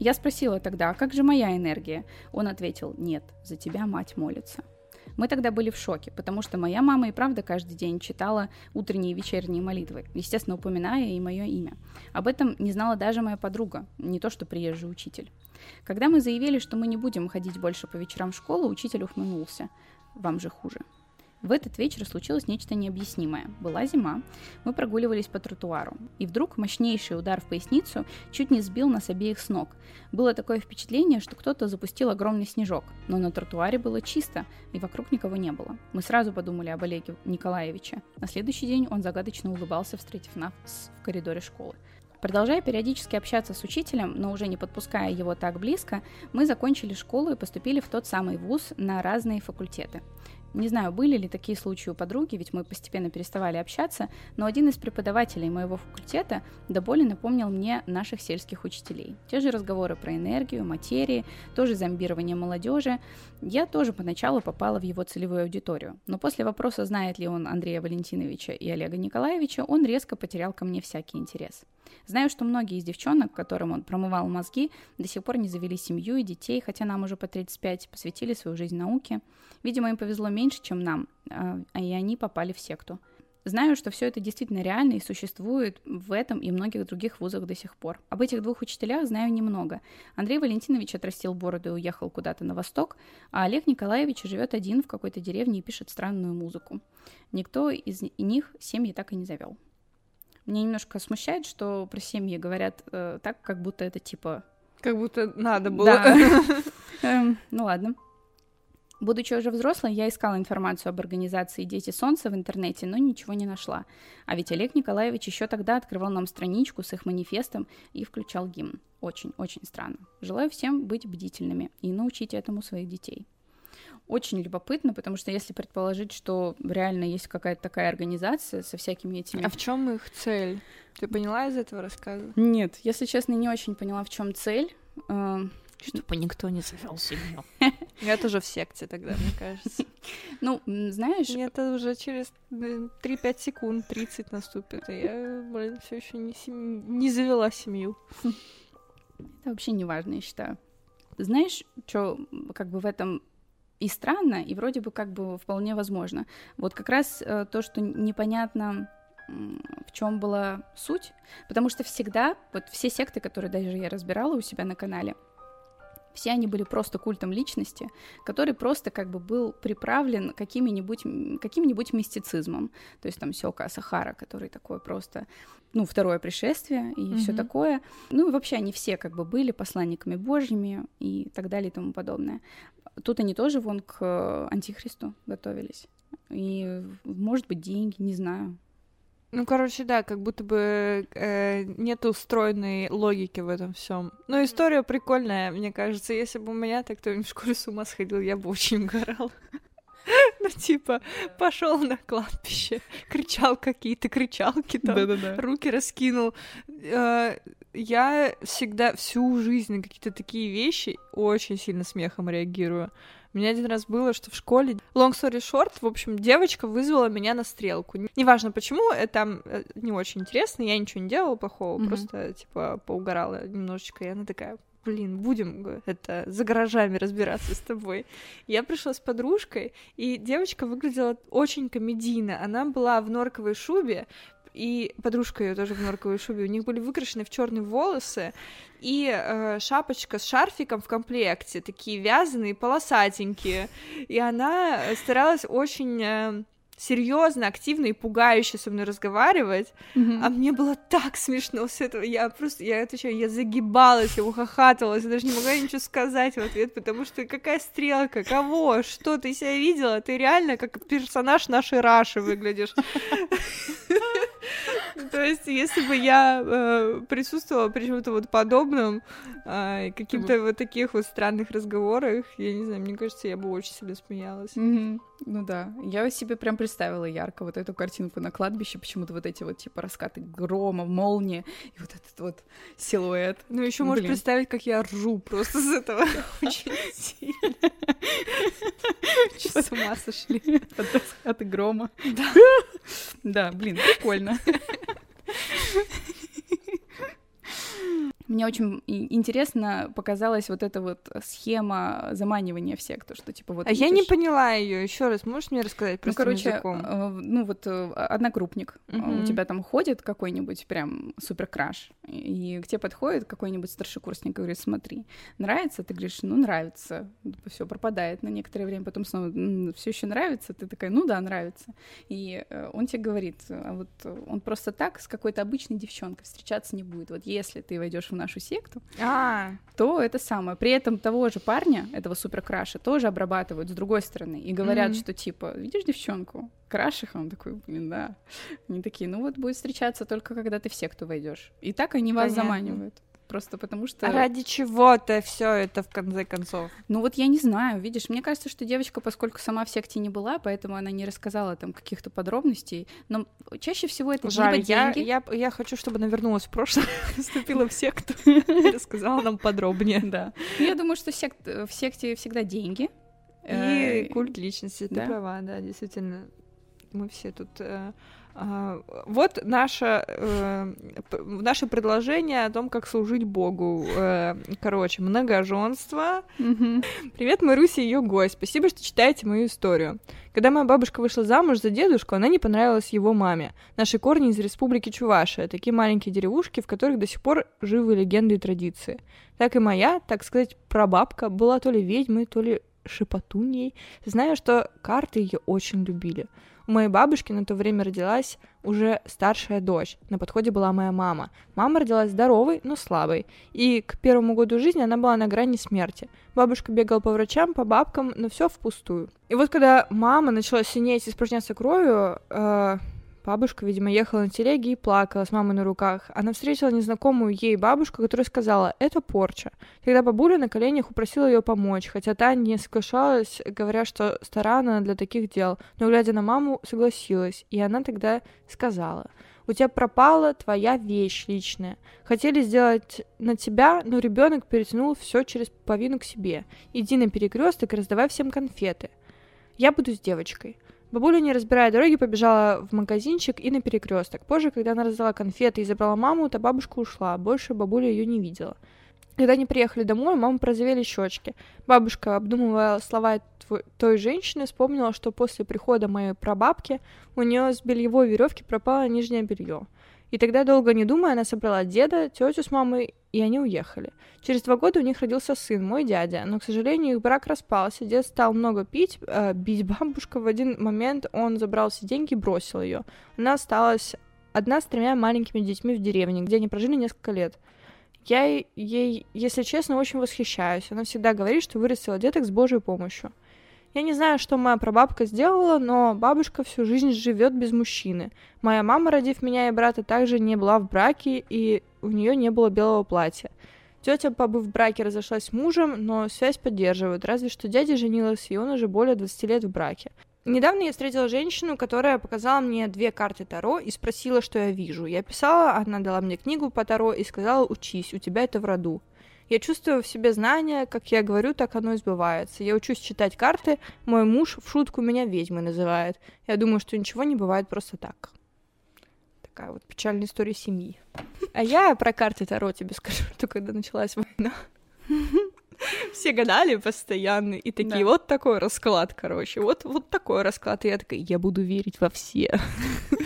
Я спросила тогда, а как же моя энергия? Он ответил, нет, за тебя мать молится. Мы тогда были в шоке, потому что моя мама и правда каждый день читала утренние и вечерние молитвы, естественно, упоминая и мое имя. Об этом не знала даже моя подруга, не то что приезжий учитель. Когда мы заявили, что мы не будем ходить больше по вечерам в школу, учитель ухмыльнулся. Вам же хуже. В этот вечер случилось нечто необъяснимое. Была зима, мы прогуливались по тротуару, и вдруг мощнейший удар в поясницу чуть не сбил нас обеих с ног. Было такое впечатление, что кто-то запустил огромный снежок, но на тротуаре было чисто, и вокруг никого не было. Мы сразу подумали об Олеге Николаевиче. На следующий день он загадочно улыбался, встретив нас в коридоре школы. Продолжая периодически общаться с учителем, но уже не подпуская его так близко, мы закончили школу и поступили в тот самый вуз на разные факультеты. Не знаю, были ли такие случаи у подруги, ведь мы постепенно переставали общаться, но один из преподавателей моего факультета до боли напомнил мне наших сельских учителей. Те же разговоры про энергию, материи, тоже зомбирование молодежи. Я тоже поначалу попала в его целевую аудиторию, но после вопроса, знает ли он Андрея Валентиновича и Олега Николаевича, он резко потерял ко мне всякий интерес. Знаю, что многие из девчонок, которым он промывал мозги, до сих пор не завели семью и детей, хотя нам уже по 35, посвятили свою жизнь науке. Видимо, им повезло меньше, чем нам, а, и они попали в секту. Знаю, что все это действительно реально и существует в этом и многих других вузах до сих пор. Об этих двух учителях знаю немного. Андрей Валентинович отрастил бороду и уехал куда-то на восток, а Олег Николаевич живет один в какой-то деревне и пишет странную музыку. Никто из них семьи так и не завел. Меня немножко смущает, что про семьи говорят э, так, как будто это типа... Как будто надо было. Да. Эм, ну ладно. Будучи уже взрослой, я искала информацию об организации «Дети Солнца» в интернете, но ничего не нашла. А ведь Олег Николаевич еще тогда открывал нам страничку с их манифестом и включал гимн. Очень-очень странно. Желаю всем быть бдительными и научить этому своих детей очень любопытно, потому что если предположить, что реально есть какая-то такая организация со всякими этими... А в чем их цель? Ты поняла из этого рассказа? Нет, если честно, не очень поняла, в чем цель. А, Чтобы никто не завел семью. Я тоже в секте тогда, мне кажется. Ну, знаешь... Это уже через 3-5 секунд, 30 наступит, и я, блин, все еще не, сем... не завела семью. Это вообще не важно, я считаю. Знаешь, что как бы в этом и странно, и вроде бы как бы вполне возможно. Вот как раз э, то, что непонятно в чем была суть, потому что всегда, вот все секты, которые даже я разбирала у себя на канале, все они были просто культом личности, который просто как бы был приправлен какими-нибудь, каким-нибудь мистицизмом. То есть там Сёка Сахара, который такой просто, ну, второе пришествие и mm-hmm. все такое. Ну, и вообще они все как бы были посланниками божьими и так далее и тому подобное. Тут они тоже вон к э, антихристу готовились. И, может быть, деньги, не знаю. Ну, короче, да, как будто бы э, нет устроенной логики в этом всем. Но история прикольная, мне кажется. Если бы у меня так кто-нибудь в школе с ума сходил, я бы очень угорал. Ну, типа, пошел на кладбище, кричал какие-то кричалки там, руки раскинул. Э, я всегда всю жизнь на какие-то такие вещи очень сильно смехом реагирую. У меня один раз было, что в школе... Long story short, в общем, девочка вызвала меня на стрелку. Неважно почему, это там э, не очень интересно, я ничего не делала плохого, mm-hmm. просто, типа, поугорала немножечко, и она такая, блин, будем это за гаражами разбираться с тобой. Я пришла с подружкой, и девочка выглядела очень комедийно. Она была в норковой шубе, и подружка ее тоже в норковой шубе, у них были выкрашены в черные волосы и э, шапочка с шарфиком в комплекте, такие вязаные, полосатенькие. И она старалась очень э, серьезно, активно и пугающе со мной разговаривать, mm-hmm. а мне было так смешно с этого, я просто, я отвечаю, я загибалась, я ухахатывалась, я даже не могла ничего сказать в ответ, потому что какая стрелка, кого, что ты себя видела, ты реально как персонаж нашей Раши выглядишь. То есть, если бы я э, присутствовала при чем-то вот подобном, э, каким-то вот таких вот странных разговорах, я не знаю, мне кажется, я бы очень сильно смеялась. Ну да, я себе прям представила ярко вот эту картинку на кладбище, почему-то вот эти вот типа раскаты грома, молнии, и вот этот вот силуэт. Ну еще можешь представить, как я ржу просто с этого очень сильно. С ума сошли от раскаты грома. Да. Да, блин, прикольно. Мне очень интересно показалась вот эта вот схема заманивания в секту, что типа вот. А я не поняла ее. Еще раз, можешь мне рассказать ну, короче, языком? Э, ну вот э, одногруппник uh-huh. у тебя там ходит какой-нибудь прям супер краш, и к тебе подходит какой-нибудь старшекурсник и говорит, смотри, нравится? Ты говоришь, ну нравится. Все пропадает на некоторое время, потом снова все еще нравится. Ты такая, ну да, нравится. И э, он тебе говорит, а вот он просто так с какой-то обычной девчонкой встречаться не будет. Вот если ты войдешь в нашу секту, а. то это самое. При этом того же парня, этого суперкраша, тоже обрабатывают с другой стороны и говорят, mm-hmm. что типа, видишь девчонку, крашиха? Он такой, блин, да. Они такие, ну вот будет встречаться только когда ты в секту войдешь. И так они вас Понятно. заманивают просто потому что... А ради чего-то все это в конце концов? Ну вот я не знаю, видишь, мне кажется, что девочка, поскольку сама в секте не была, поэтому она не рассказала там каких-то подробностей, но чаще всего это Жаль, либо я, деньги... я, я хочу, чтобы она вернулась в прошлое, вступила в секту рассказала нам подробнее. Да. Ну, я думаю, что сект, в секте всегда деньги. И э, культ личности, ты права, да, действительно. Мы все тут э, вот наше, э, наше предложение о том, как служить Богу. Э, короче, многоженство. Привет, Маруся и ее гость. Спасибо, что читаете мою историю. Когда моя бабушка вышла замуж за дедушку, она не понравилась его маме. Наши корни из республики Чувашия, такие маленькие деревушки, в которых до сих пор живы легенды и традиции. Так и моя, так сказать, прабабка была то ли ведьмой, то ли шепотуньей. Знаю, что карты ее очень любили. Моей бабушки на то время родилась уже старшая дочь. На подходе была моя мама. Мама родилась здоровой, но слабой. И к первому году жизни она была на грани смерти. Бабушка бегала по врачам, по бабкам, но все впустую. И вот когда мама начала синеть и испражняться кровью, э, Бабушка, видимо, ехала на телеге и плакала с мамой на руках. Она встретила незнакомую ей бабушку, которая сказала «это порча». Тогда бабуля на коленях упросила ее помочь, хотя та не соглашалась, говоря, что стара она для таких дел. Но, глядя на маму, согласилась, и она тогда сказала у тебя пропала твоя вещь личная. Хотели сделать на тебя, но ребенок перетянул все через половину к себе. Иди на перекресток и раздавай всем конфеты. Я буду с девочкой. Бабуля, не разбирая дороги, побежала в магазинчик и на перекресток. Позже, когда она раздала конфеты и забрала маму, то бабушка ушла. Больше бабуля ее не видела. Когда они приехали домой, маму прозовели щечки. Бабушка, обдумывая слова той женщины, вспомнила, что после прихода моей прабабки у нее с бельевой веревки пропало нижнее белье. И тогда, долго не думая, она собрала деда, тетю с мамой, и они уехали. Через два года у них родился сын, мой дядя, но, к сожалению, их брак распался, дед стал много пить, э, бить бабушку. В один момент он забрал все деньги и бросил ее. Она осталась одна с тремя маленькими детьми в деревне, где они прожили несколько лет. Я ей, если честно, очень восхищаюсь. Она всегда говорит, что вырастила деток с Божьей помощью. Я не знаю, что моя прабабка сделала, но бабушка всю жизнь живет без мужчины. Моя мама, родив меня и брата, также не была в браке, и у нее не было белого платья. Тетя, побыв в браке, разошлась с мужем, но связь поддерживают, разве что дядя женился, и он уже более 20 лет в браке. Недавно я встретила женщину, которая показала мне две карты Таро и спросила, что я вижу. Я писала, она дала мне книгу по Таро и сказала, учись, у тебя это в роду. Я чувствую в себе знания, как я говорю, так оно и сбывается. Я учусь читать карты, мой муж в шутку меня ведьмой называет. Я думаю, что ничего не бывает просто так. Такая вот печальная история семьи. А я про карты Таро тебе скажу, что когда началась война, все гадали постоянно, и такие, да. вот такой расклад, короче, вот, вот такой расклад, и я такая, я буду верить во все.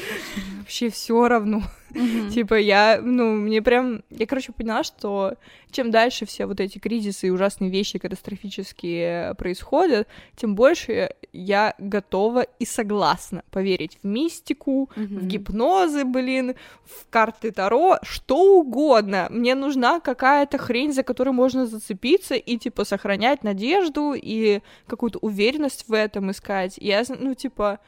Вообще все равно. Mm-hmm. типа я, ну, мне прям, я, короче, поняла, что чем дальше все вот эти кризисы и ужасные вещи катастрофические происходят, тем больше я готова и согласна поверить в мистику, mm-hmm. в гипнозы, блин, в карты Таро, что угодно. Мне нужна какая-то хрень, за которую можно зацепиться и, типа, сохранять надежду и какую-то уверенность в этом искать. Я, ну, типа,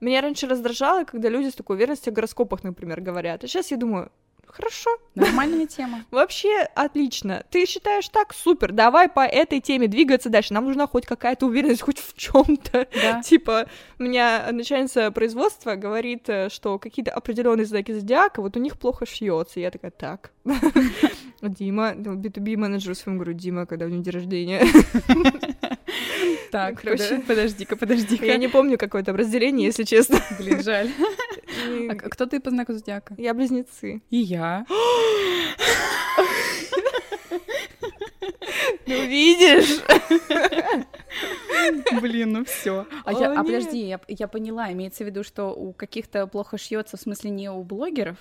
Меня раньше раздражало, когда люди с такой уверенностью о гороскопах, например, говорят. А сейчас я думаю, Хорошо. Нормальная тема. Вообще отлично. Ты считаешь так? Супер. Давай по этой теме двигаться дальше. Нам нужна хоть какая-то уверенность, хоть в чем-то. Да. Типа, у меня начальница производства говорит, э, что какие-то определенные знаки зодиака, вот у них плохо шьется. Я такая, так. Дима, B2B менеджеру своему говорю, Дима, когда у него день рождения. Так, короче, подожди-ка, подожди-ка. Я не помню какое там разделение, если честно. Блин, жаль. А кто ты по знаку зодиака? Я близнецы. И я. Ну видишь? Блин, ну все. А, я, а подожди, я, я поняла, имеется в виду, что у каких-то плохо шьется, в смысле не у блогеров,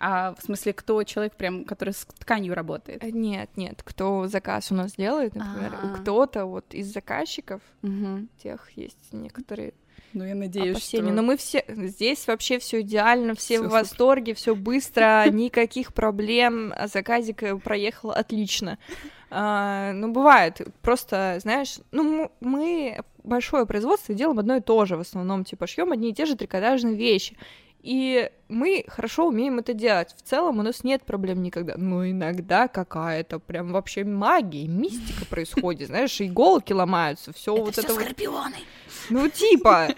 а в смысле, кто человек прям, который с тканью работает? Нет, нет, кто заказ у нас делает, например, А-а-а. кто-то вот из заказчиков, угу. тех есть некоторые ну, я надеюсь, опасения. что... Но мы все... Здесь вообще все идеально, все всё в восторге, все быстро, никаких проблем, а заказик э, проехал отлично. А, ну, бывает, просто, знаешь, ну, мы большое производство делаем одно и то же в основном, типа, шьем одни и те же трикотажные вещи. И мы хорошо умеем это делать. В целом у нас нет проблем никогда. Но иногда какая-то прям вообще магия, мистика происходит. Знаешь, иголки ломаются, все вот это. скорпионы. Ну, типа.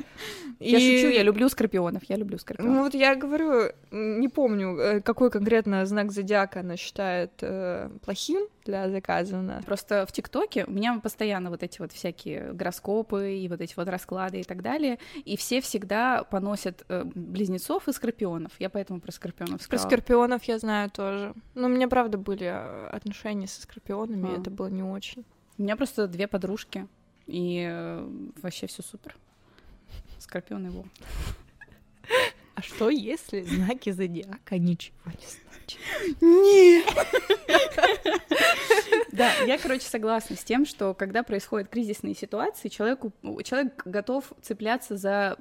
Я шучу, я люблю скорпионов, я люблю скорпионов. Ну вот я говорю, не помню, э, какой конкретно знак зодиака она считает э, плохим для заказа. Просто в ТикТоке у меня постоянно вот эти вот всякие гороскопы и вот эти вот расклады и так далее, и все всегда поносят э, близнецов и скорпионов. Я поэтому про скорпионов сказала. Про скорпионов я знаю тоже. Но у меня, правда, были э, отношения со скорпионами, а. и это было не очень. У меня просто две подружки, и э, вообще все супер. Скорпион его. А что, если знаки зодиака ничего не значат? Нет! Да, я, короче, согласна с тем, что когда происходят кризисные ситуации, человеку, человек готов цепляться за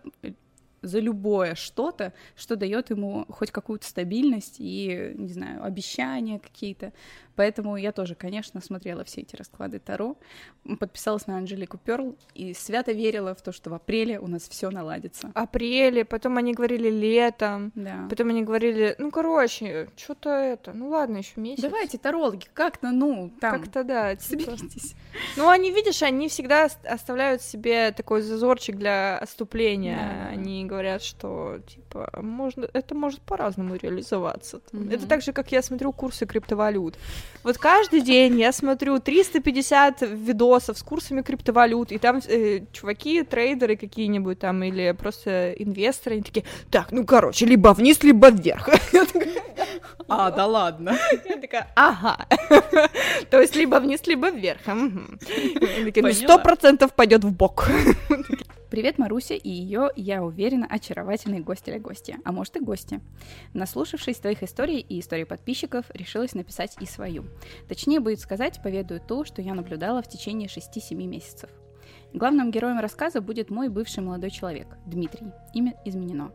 за любое что-то, что дает ему хоть какую-то стабильность и, не знаю, обещания какие-то. Поэтому я тоже, конечно, смотрела все эти расклады Таро, подписалась на Анжелику Перл и свято верила в то, что в апреле у нас все наладится. Апреле, потом они говорили летом, да. потом они говорили, ну, короче, что-то это, ну ладно, еще месяц. Давайте, тарологи, как-то, ну, там... Как-то, да, типа... соберитесь. Ну, они, видишь, они всегда оставляют себе такой зазорчик для отступления. Да. Они говорят, что, типа, можно, это может по-разному реализоваться. Mm-hmm. Это так же, как я смотрю курсы криптовалют. Вот каждый день я смотрю 350 видосов с курсами криптовалют, и там э, чуваки, трейдеры какие-нибудь там, или просто инвесторы, они такие, так, ну, короче, либо вниз, либо вверх. А, да ладно. Я такая, ага. То есть либо вниз, либо вверх. Ну, сто процентов пойдет в бок. Привет, Маруся и ее, я уверена, очаровательные гости или гости, а может и гости. Наслушавшись твоих историй и историй подписчиков, решилась написать и свою. Точнее будет сказать, поведаю то, что я наблюдала в течение 6-7 месяцев. Главным героем рассказа будет мой бывший молодой человек, Дмитрий. Имя изменено.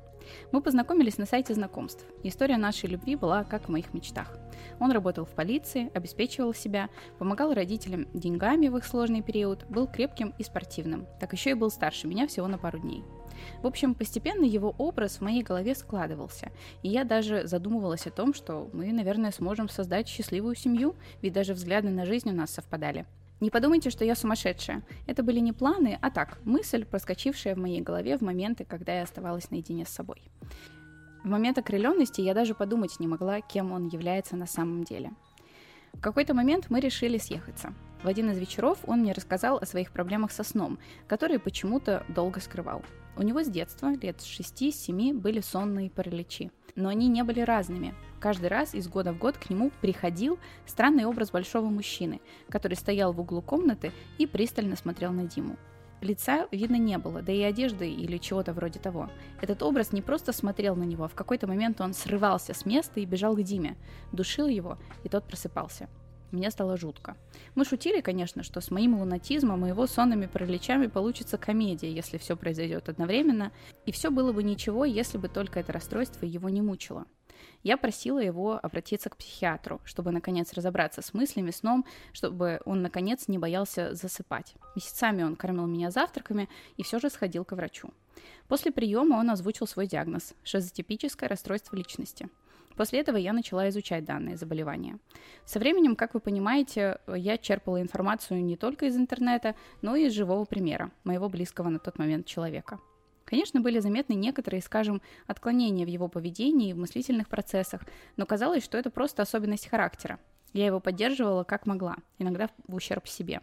Мы познакомились на сайте знакомств. История нашей любви была как в моих мечтах. Он работал в полиции, обеспечивал себя, помогал родителям деньгами в их сложный период, был крепким и спортивным. Так еще и был старше меня всего на пару дней. В общем, постепенно его образ в моей голове складывался, и я даже задумывалась о том, что мы, наверное, сможем создать счастливую семью, ведь даже взгляды на жизнь у нас совпадали. Не подумайте, что я сумасшедшая. Это были не планы, а так, мысль, проскочившая в моей голове в моменты, когда я оставалась наедине с собой. В момент окрыленности я даже подумать не могла, кем он является на самом деле. В какой-то момент мы решили съехаться. В один из вечеров он мне рассказал о своих проблемах со сном, которые почему-то долго скрывал. У него с детства, лет с 6-7, были сонные параличи. Но они не были разными. Каждый раз из года в год к нему приходил странный образ большого мужчины, который стоял в углу комнаты и пристально смотрел на Диму. Лица видно не было, да и одежды или чего-то вроде того. Этот образ не просто смотрел на него, а в какой-то момент он срывался с места и бежал к Диме, душил его, и тот просыпался. Мне стало жутко. Мы шутили, конечно, что с моим лунатизмом и его сонными параличами получится комедия, если все произойдет одновременно, и все было бы ничего, если бы только это расстройство его не мучило. Я просила его обратиться к психиатру, чтобы наконец разобраться с мыслями, сном, чтобы он наконец не боялся засыпать. Месяцами он кормил меня завтраками и все же сходил к врачу. После приема он озвучил свой диагноз – шизотипическое расстройство личности. После этого я начала изучать данные заболевания. Со временем, как вы понимаете, я черпала информацию не только из интернета, но и из живого примера, моего близкого на тот момент человека. Конечно, были заметны некоторые, скажем, отклонения в его поведении и в мыслительных процессах, но казалось, что это просто особенность характера. Я его поддерживала как могла, иногда в ущерб себе.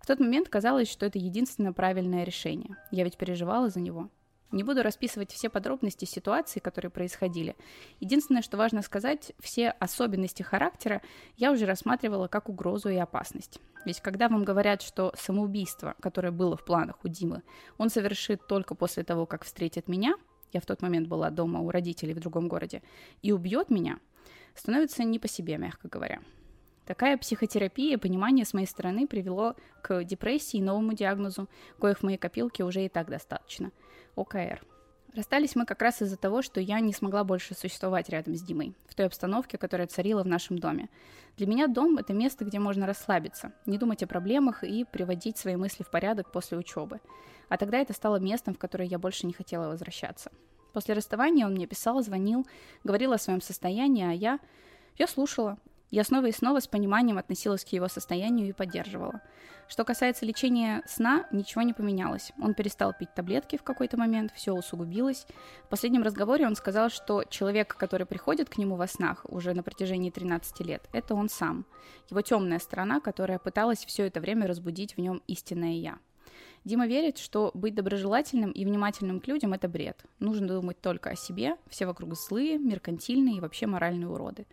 В тот момент казалось, что это единственное правильное решение. Я ведь переживала за него. Не буду расписывать все подробности ситуации, которые происходили. Единственное, что важно сказать, все особенности характера я уже рассматривала как угрозу и опасность. Ведь когда вам говорят, что самоубийство, которое было в планах у Димы, он совершит только после того, как встретит меня, я в тот момент была дома у родителей в другом городе, и убьет меня, становится не по себе, мягко говоря. Такая психотерапия, понимание с моей стороны привело к депрессии и новому диагнозу, коих в моей копилке уже и так достаточно – ОКР. Расстались мы как раз из-за того, что я не смогла больше существовать рядом с Димой, в той обстановке, которая царила в нашем доме. Для меня дом — это место, где можно расслабиться, не думать о проблемах и приводить свои мысли в порядок после учебы. А тогда это стало местом, в которое я больше не хотела возвращаться. После расставания он мне писал, звонил, говорил о своем состоянии, а я... Я слушала, я снова и снова с пониманием относилась к его состоянию и поддерживала. Что касается лечения сна, ничего не поменялось. Он перестал пить таблетки в какой-то момент, все усугубилось. В последнем разговоре он сказал, что человек, который приходит к нему во снах уже на протяжении 13 лет, это он сам. Его темная сторона, которая пыталась все это время разбудить в нем истинное я. Дима верит, что быть доброжелательным и внимательным к людям – это бред. Нужно думать только о себе, все вокруг злые, меркантильные и вообще моральные уроды.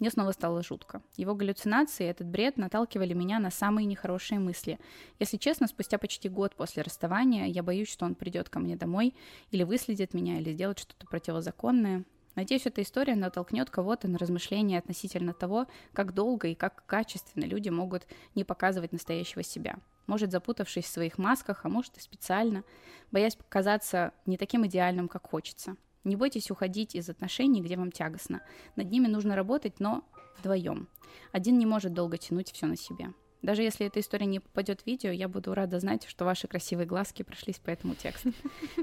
Мне снова стало жутко. Его галлюцинации и этот бред наталкивали меня на самые нехорошие мысли. Если честно, спустя почти год после расставания я боюсь, что он придет ко мне домой или выследит меня, или сделает что-то противозаконное. Надеюсь, эта история натолкнет кого-то на размышления относительно того, как долго и как качественно люди могут не показывать настоящего себя. Может, запутавшись в своих масках, а может и специально, боясь показаться не таким идеальным, как хочется. Не бойтесь уходить из отношений, где вам тягостно. Над ними нужно работать, но вдвоем. Один не может долго тянуть все на себе. Даже если эта история не попадет в видео, я буду рада знать, что ваши красивые глазки прошлись по этому тексту.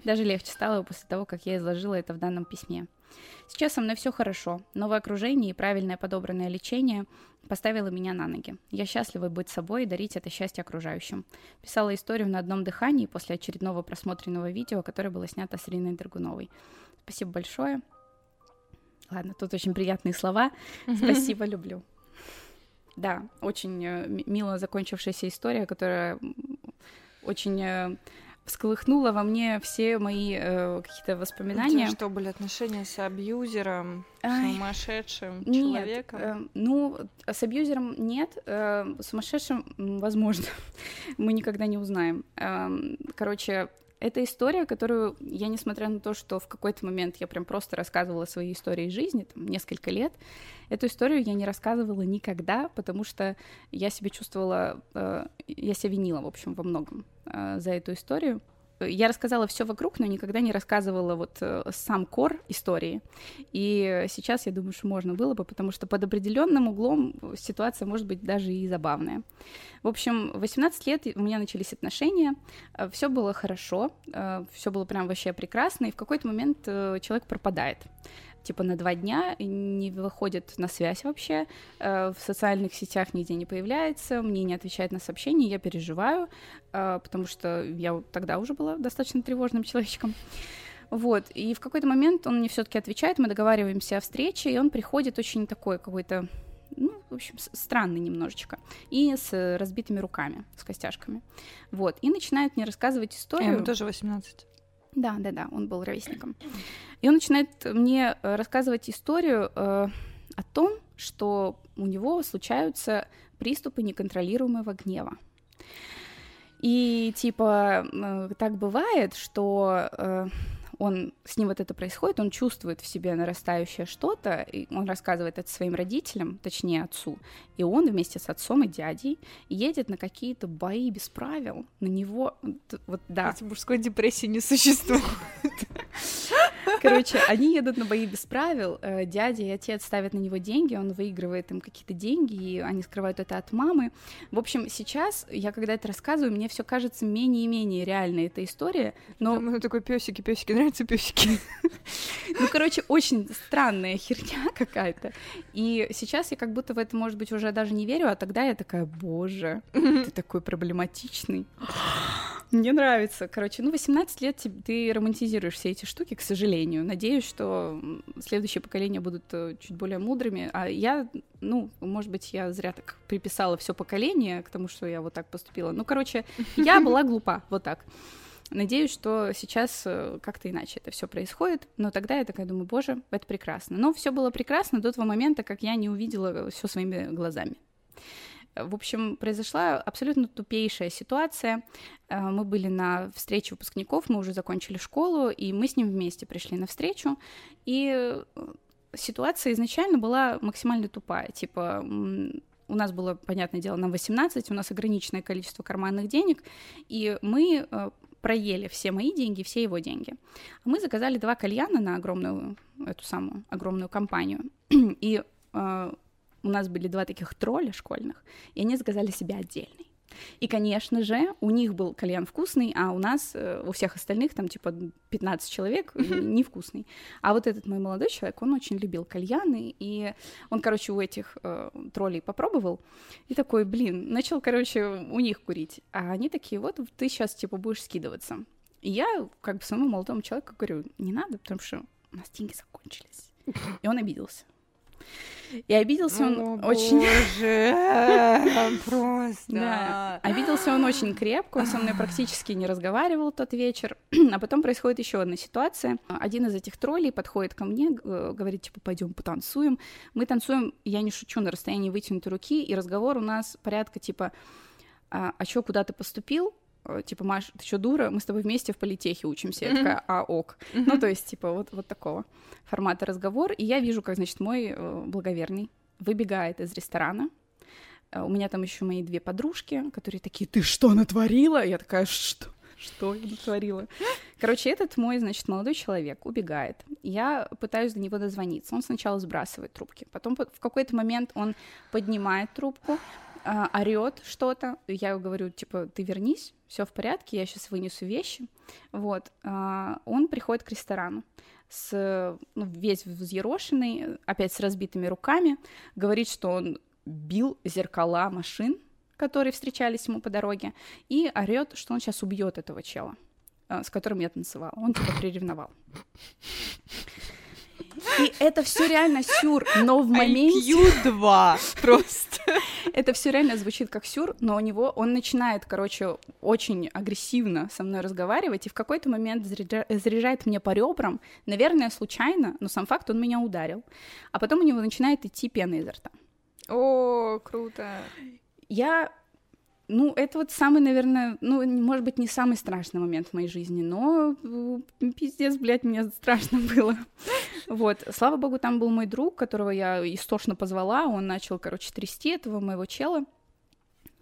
Даже легче стало после того, как я изложила это в данном письме. Сейчас со мной все хорошо. Новое окружение и правильное подобранное лечение поставило меня на ноги. Я счастлива быть собой и дарить это счастье окружающим. Писала историю на одном дыхании после очередного просмотренного видео, которое было снято с Ириной Драгуновой. Спасибо большое. Ладно, тут очень приятные слова. Спасибо, люблю. Да, очень э, мило закончившаяся история, которая очень э, всколыхнула во мне все мои э, какие-то воспоминания. Это что, были отношения с абьюзером, Ай, сумасшедшим нет, человеком? Э, ну, с абьюзером нет, э, сумасшедшим, возможно, мы никогда не узнаем. Э, короче, это история, которую я, несмотря на то, что в какой-то момент я прям просто рассказывала свои истории жизни, там, несколько лет, эту историю я не рассказывала никогда, потому что я себя чувствовала, э, я себя винила, в общем, во многом э, за эту историю я рассказала все вокруг, но никогда не рассказывала вот э, сам кор истории. И сейчас я думаю, что можно было бы, потому что под определенным углом ситуация может быть даже и забавная. В общем, 18 лет у меня начались отношения, э, все было хорошо, э, все было прям вообще прекрасно, и в какой-то момент человек пропадает типа на два дня, не выходит на связь вообще, э, в социальных сетях нигде не появляется, мне не отвечает на сообщения, я переживаю, э, потому что я тогда уже была достаточно тревожным человечком. Вот, и в какой-то момент он мне все-таки отвечает, мы договариваемся о встрече, и он приходит очень такой какой-то ну, в общем, странный немножечко, и с разбитыми руками, с костяшками. Вот, и начинает мне рассказывать историю. Ему тоже 18. Да, да, да, он был ровесником. И он начинает мне э, рассказывать историю э, о том, что у него случаются приступы неконтролируемого гнева. И типа э, так бывает, что э, он с ним вот это происходит, он чувствует в себе нарастающее что-то, и он рассказывает это своим родителям, точнее отцу, и он вместе с отцом и дядей едет на какие-то бои без правил, на него, вот да. Эти мужской депрессии не существует. Короче, они едут на бои без правил, э, дядя и отец ставят на него деньги, он выигрывает им какие-то деньги, и они скрывают это от мамы. В общем, сейчас я когда это рассказываю, мне все кажется менее и менее реальной эта история, но... Там такой песики, песики, нравятся песики. Ну, короче, очень странная херня какая-то. И сейчас я как будто в это, может быть, уже даже не верю, а тогда я такая, боже, ты такой проблематичный. Мне нравится. Короче, ну, 18 лет ты романтизируешь все эти штуки, к сожалению. Надеюсь, что следующие поколения будут э, чуть более мудрыми. А я, ну, может быть, я зря так приписала все поколение к тому, что я вот так поступила. Ну, короче, я была глупа, вот так. Надеюсь, что сейчас э, как-то иначе это все происходит, но тогда я такая думаю, боже, это прекрасно. Но все было прекрасно до того момента, как я не увидела все своими глазами. В общем, произошла абсолютно тупейшая ситуация. Э, мы были на встрече выпускников, мы уже закончили школу, и мы с ним вместе пришли на встречу. И э, ситуация изначально была максимально тупая. Типа, у нас было, понятное дело, на 18, у нас ограниченное количество карманных денег, и мы э, проели все мои деньги, все его деньги. Мы заказали два кальяна на огромную, эту самую огромную компанию, и у нас были два таких тролля школьных, и они заказали себе отдельный. И, конечно же, у них был кальян вкусный, а у нас, э, у всех остальных, там, типа, 15 человек, невкусный. А вот этот мой молодой человек, он очень любил кальяны, и он, короче, у этих э, троллей попробовал, и такой, блин, начал, короче, у них курить. А они такие, вот, ты сейчас, типа, будешь скидываться. И я, как бы, своему молодому человеку говорю, не надо, потому что у нас деньги закончились. И он обиделся. И обиделся он О, очень... Боже, просто. Да. Обиделся он очень крепко, он со мной практически не разговаривал тот вечер. А потом происходит еще одна ситуация. Один из этих троллей подходит ко мне, говорит, типа, пойдем потанцуем. Мы танцуем, я не шучу, на расстоянии вытянутой руки, и разговор у нас порядка, типа, а, а чё, куда ты поступил? Э, типа, Маш, ты что, дура? Мы с тобой вместе в политехе учимся. Я такая, а, ок. Ну, то есть, типа, вот, вот такого формата разговор. И я вижу, как, значит, мой э, благоверный выбегает из ресторана. Э, у меня там еще мои две подружки, которые такие, ты что натворила? Я такая, что? Что я натворила? Короче, этот мой, значит, молодой человек убегает. Я пытаюсь до него дозвониться. Он сначала сбрасывает трубки, потом в какой-то момент он поднимает трубку, а, орет что-то, я говорю, типа, ты вернись, все в порядке, я сейчас вынесу вещи. Вот, а, он приходит к ресторану с ну, весь взъерошенный, опять с разбитыми руками, говорит, что он бил зеркала машин, которые встречались ему по дороге, и орет, что он сейчас убьет этого чела, а, с которым я танцевала. Он типа приревновал. И это все реально сюр, но в моменте... IQ2 просто. Это все реально звучит как сюр, но у него он начинает, короче, очень агрессивно со мной разговаривать, и в какой-то момент заряжает мне по ребрам, наверное, случайно, но сам факт, он меня ударил. А потом у него начинает идти пена изо рта. О, круто. Я ну, это вот самый, наверное, ну, может быть, не самый страшный момент в моей жизни, но пиздец, блядь, мне страшно было. Вот, слава богу, там был мой друг, которого я истошно позвала, он начал, короче, трясти этого моего чела,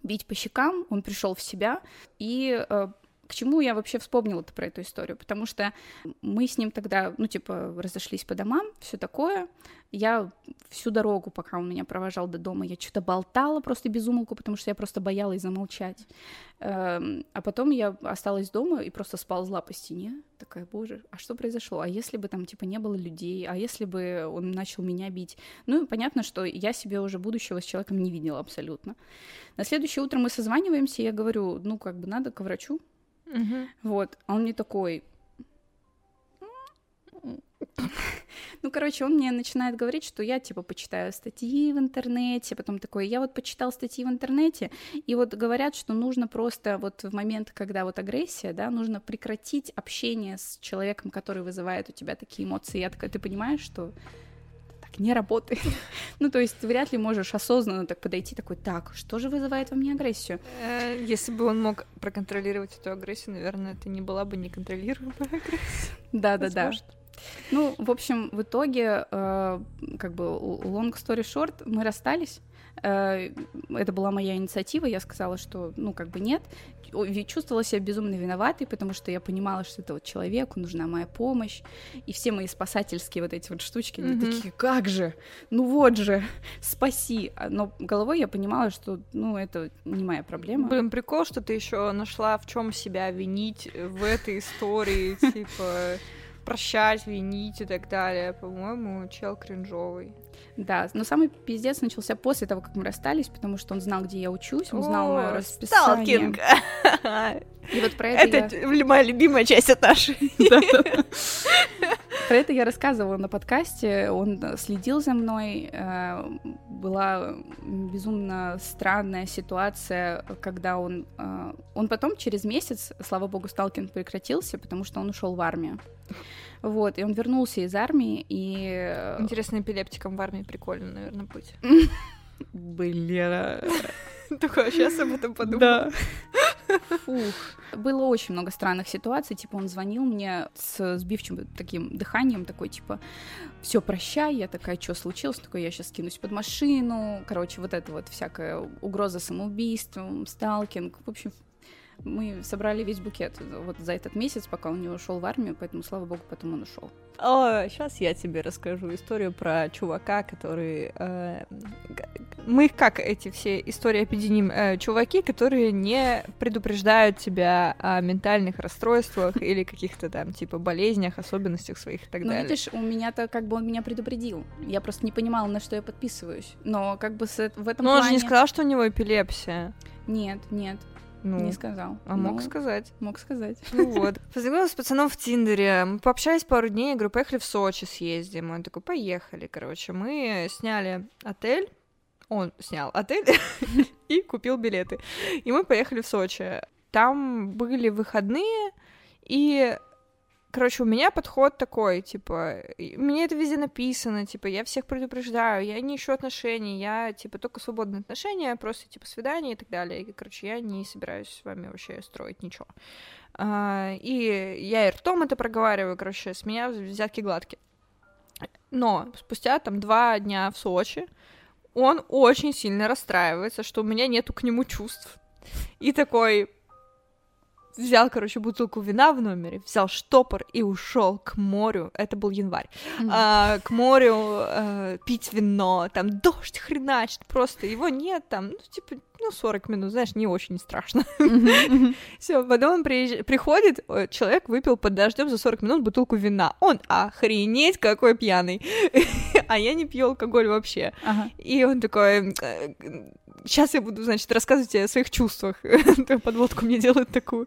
бить по щекам, он пришел в себя, и э, к чему я вообще вспомнила-то про эту историю? Потому что мы с ним тогда, ну, типа, разошлись по домам, все такое. Я всю дорогу, пока он меня провожал до дома, я что-то болтала просто без умолку, потому что я просто боялась замолчать. Эм, а потом я осталась дома и просто сползла по стене. Такая, боже, а что произошло? А если бы там, типа, не было людей? А если бы он начал меня бить? Ну, понятно, что я себе уже будущего с человеком не видела абсолютно. На следующее утро мы созваниваемся, и я говорю, ну, как бы надо к врачу, Угу. Вот, а он мне такой... Ну, короче, он мне начинает говорить, что я, типа, почитаю статьи в интернете, потом такой, я вот почитал статьи в интернете, и вот говорят, что нужно просто вот в момент, когда вот агрессия, да, нужно прекратить общение с человеком, который вызывает у тебя такие эмоции. Я такая, ты понимаешь, что не работает. ну, то есть ты вряд ли можешь осознанно так подойти, такой, так, что же вызывает во мне агрессию? Э, если бы он мог проконтролировать эту агрессию, наверное, это не была бы неконтролируемая агрессия. Да-да-да. Ну, в общем, в итоге, э, как бы, long story short, мы расстались, Э, это была моя инициатива, я сказала, что, ну, как бы нет. Чувствовала себя безумно виноватой, потому что я понимала, что это вот человеку нужна моя помощь, и все мои спасательские вот эти вот штучки, они mm-hmm. такие, как же, ну вот же, спаси. А, но головой я понимала, что, ну, это не моя проблема. Блин, прикол, что ты еще нашла в чем себя винить в этой истории, типа прощать, винить и так далее. По-моему, чел кринжовый. Да, но самый пиздец начался после того, как мы расстались, потому что он знал, где я учусь, он знал мое расписание. Сталкинг! И вот про это Это я... моя любимая часть от нашей. Про это я рассказывала на подкасте, он следил за мной, э, была безумно странная ситуация, когда он... Э, он потом через месяц, слава богу, сталкинг прекратился, потому что он ушел в армию. Вот, и он вернулся из армии, и... Э, Интересно, эпилептиком в армии прикольно, наверное, быть. Блин. Такое, сейчас об этом подумала. Да. Фух. Было очень много странных ситуаций. Типа, он звонил мне с сбивчивым таким дыханием, такой, типа, все, прощай. Я такая, что случилось? Такой, я сейчас кинусь под машину. Короче, вот это вот всякая угроза самоубийством, сталкинг. В общем, мы собрали весь букет вот за этот месяц, пока он не ушел в армию, поэтому, слава богу, потом он ушел. О, сейчас я тебе расскажу историю про чувака, который... Э, мы как эти все истории объединим? Э, чуваки, которые не предупреждают тебя о ментальных расстройствах или каких-то там, типа, болезнях, особенностях своих и так ну, далее. Ну, видишь, у меня-то как бы он меня предупредил. Я просто не понимала, на что я подписываюсь. Но как бы с, в этом Но плане... он же не сказал, что у него эпилепсия. Нет, нет. Ну, не сказал. А мог ну, сказать. Мог сказать. Ну вот. Познакомилась с пацаном в Тиндере. Мы пообщались пару дней, я говорю, поехали в Сочи съездим. Он такой, поехали, короче. Мы сняли отель. Он снял отель и купил билеты. И мы поехали в Сочи. Там были выходные, и Короче, у меня подход такой, типа, мне это везде написано, типа, я всех предупреждаю, я не ищу отношений, я, типа, только свободные отношения, просто, типа, свидания и так далее. И, короче, я не собираюсь с вами вообще строить ничего. А, и я и ртом это проговариваю, короче, с меня взятки гладкие. Но спустя, там, два дня в Сочи он очень сильно расстраивается, что у меня нету к нему чувств. И такой, взял, короче, бутылку вина в номере, взял штопор и ушел к морю. Это был январь. Mm-hmm. А, к морю а, пить вино, там дождь хреначит, просто его нет, там, ну, типа, ну, 40 минут, знаешь, не очень страшно. Все, потом он приходит, человек выпил под дождем за 40 минут бутылку вина. Он охренеть какой пьяный. а я не пью алкоголь вообще. И он такой, сейчас я буду, значит, рассказывать о своих чувствах. Подводку мне делают такую.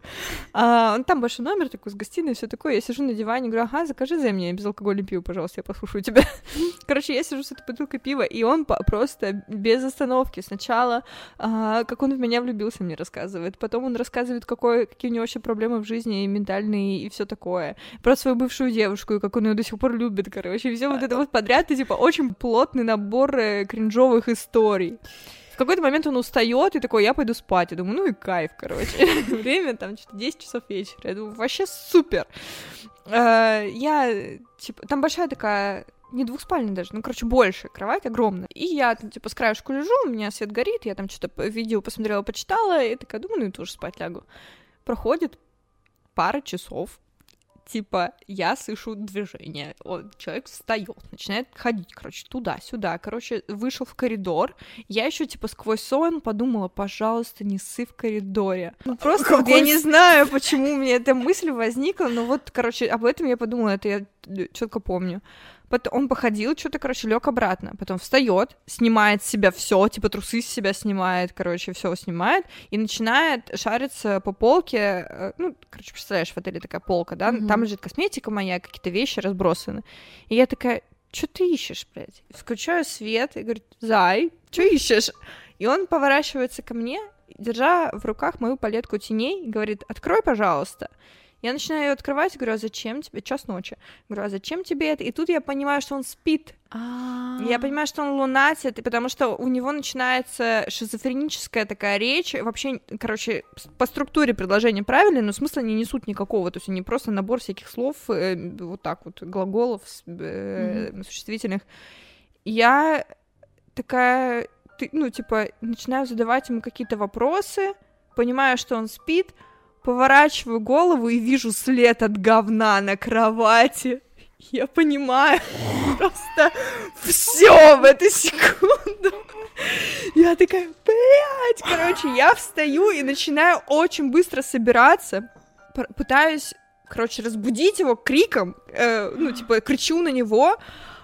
А, он там большой номер такой с гостиной, все такое. Я сижу на диване, говорю, ага, закажи за меня безалкогольный пиво, пожалуйста, я послушаю тебя. Короче, я сижу с этой бутылкой пива, и он просто без остановки. Сначала, а, как он в меня влюбился, мне рассказывает. Потом он рассказывает, какой, какие у него вообще проблемы в жизни, и ментальные, и все такое. Про свою бывшую девушку, и как он ее до сих пор любит, короче. Все вот это вот подряд, и типа очень плотный набор э, кринжовых историй какой-то момент он устает и такой, я пойду спать. Я думаю, ну и кайф, короче. Время там что-то 10 часов вечера. Я думаю, вообще супер. Э, я, типа, там большая такая не двухспальная даже, ну, короче, больше, кровать огромная. И я там, типа, с краешку лежу, у меня свет горит, я там что-то видео посмотрела, почитала, и такая, думаю, ну, и тоже спать лягу. Проходит пара часов, типа, я слышу движение, он, человек встает, начинает ходить, короче, туда-сюда, короче, вышел в коридор, я еще, типа, сквозь сон подумала, пожалуйста, не ссы в коридоре. Ну, просто Какой... вот, я не знаю, почему у меня эта мысль возникла, но вот, короче, об этом я подумала, это я четко помню. Потом он походил, что-то, короче, лег обратно. Потом встает, снимает с себя все, типа трусы с себя снимает, короче, все снимает, и начинает шариться по полке. Э, ну, короче, представляешь, в отеле такая полка, да? Mm-hmm. Там лежит косметика моя, какие-то вещи разбросаны. И я такая, что ты ищешь, блядь? Включаю свет и говорю, Зай, что ищешь? И он поворачивается ко мне, держа в руках мою палетку теней, и говорит, открой, пожалуйста. Я начинаю ее открывать, говорю, а зачем тебе? Час ночи. Говорю, а зачем тебе это? И тут я понимаю, что он спит. А-а-а. Я понимаю, что он лунатит, потому что у него начинается шизофреническая такая речь. Вообще, короче, по структуре предложения правильные, но смысла не несут никакого. То есть они просто набор всяких слов, э, вот так вот, глаголов, э, mm-hmm. существительных. Я такая ты, ну, типа, начинаю задавать ему какие-то вопросы, понимаю, что он спит, поворачиваю голову и вижу след от говна на кровати. Я понимаю просто все в эту секунду. Я такая, блядь, короче, я встаю и начинаю очень быстро собираться, пытаюсь, короче, разбудить его криком, э, ну, типа, кричу на него,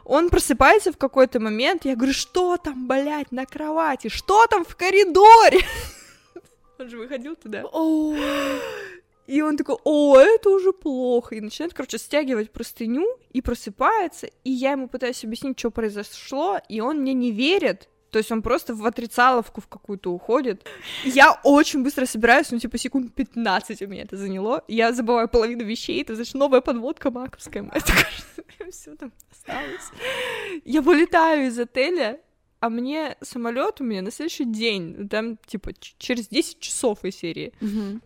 он просыпается в какой-то момент, я говорю, что там, блядь, на кровати, что там в коридоре? Он же выходил туда. И он такой, о, это уже плохо. И начинает, короче, стягивать простыню и просыпается. И я ему пытаюсь объяснить, что произошло, и он мне не верит. То есть он просто в отрицаловку в какую-то уходит. Я очень быстро собираюсь, ну, типа, секунд 15 у меня это заняло. Я забываю половину вещей, это, значит, новая подводка маковская. Моя все там осталось. Я вылетаю из отеля, а мне самолет у меня на следующий день, там, типа, через 10 часов из серии. Угу.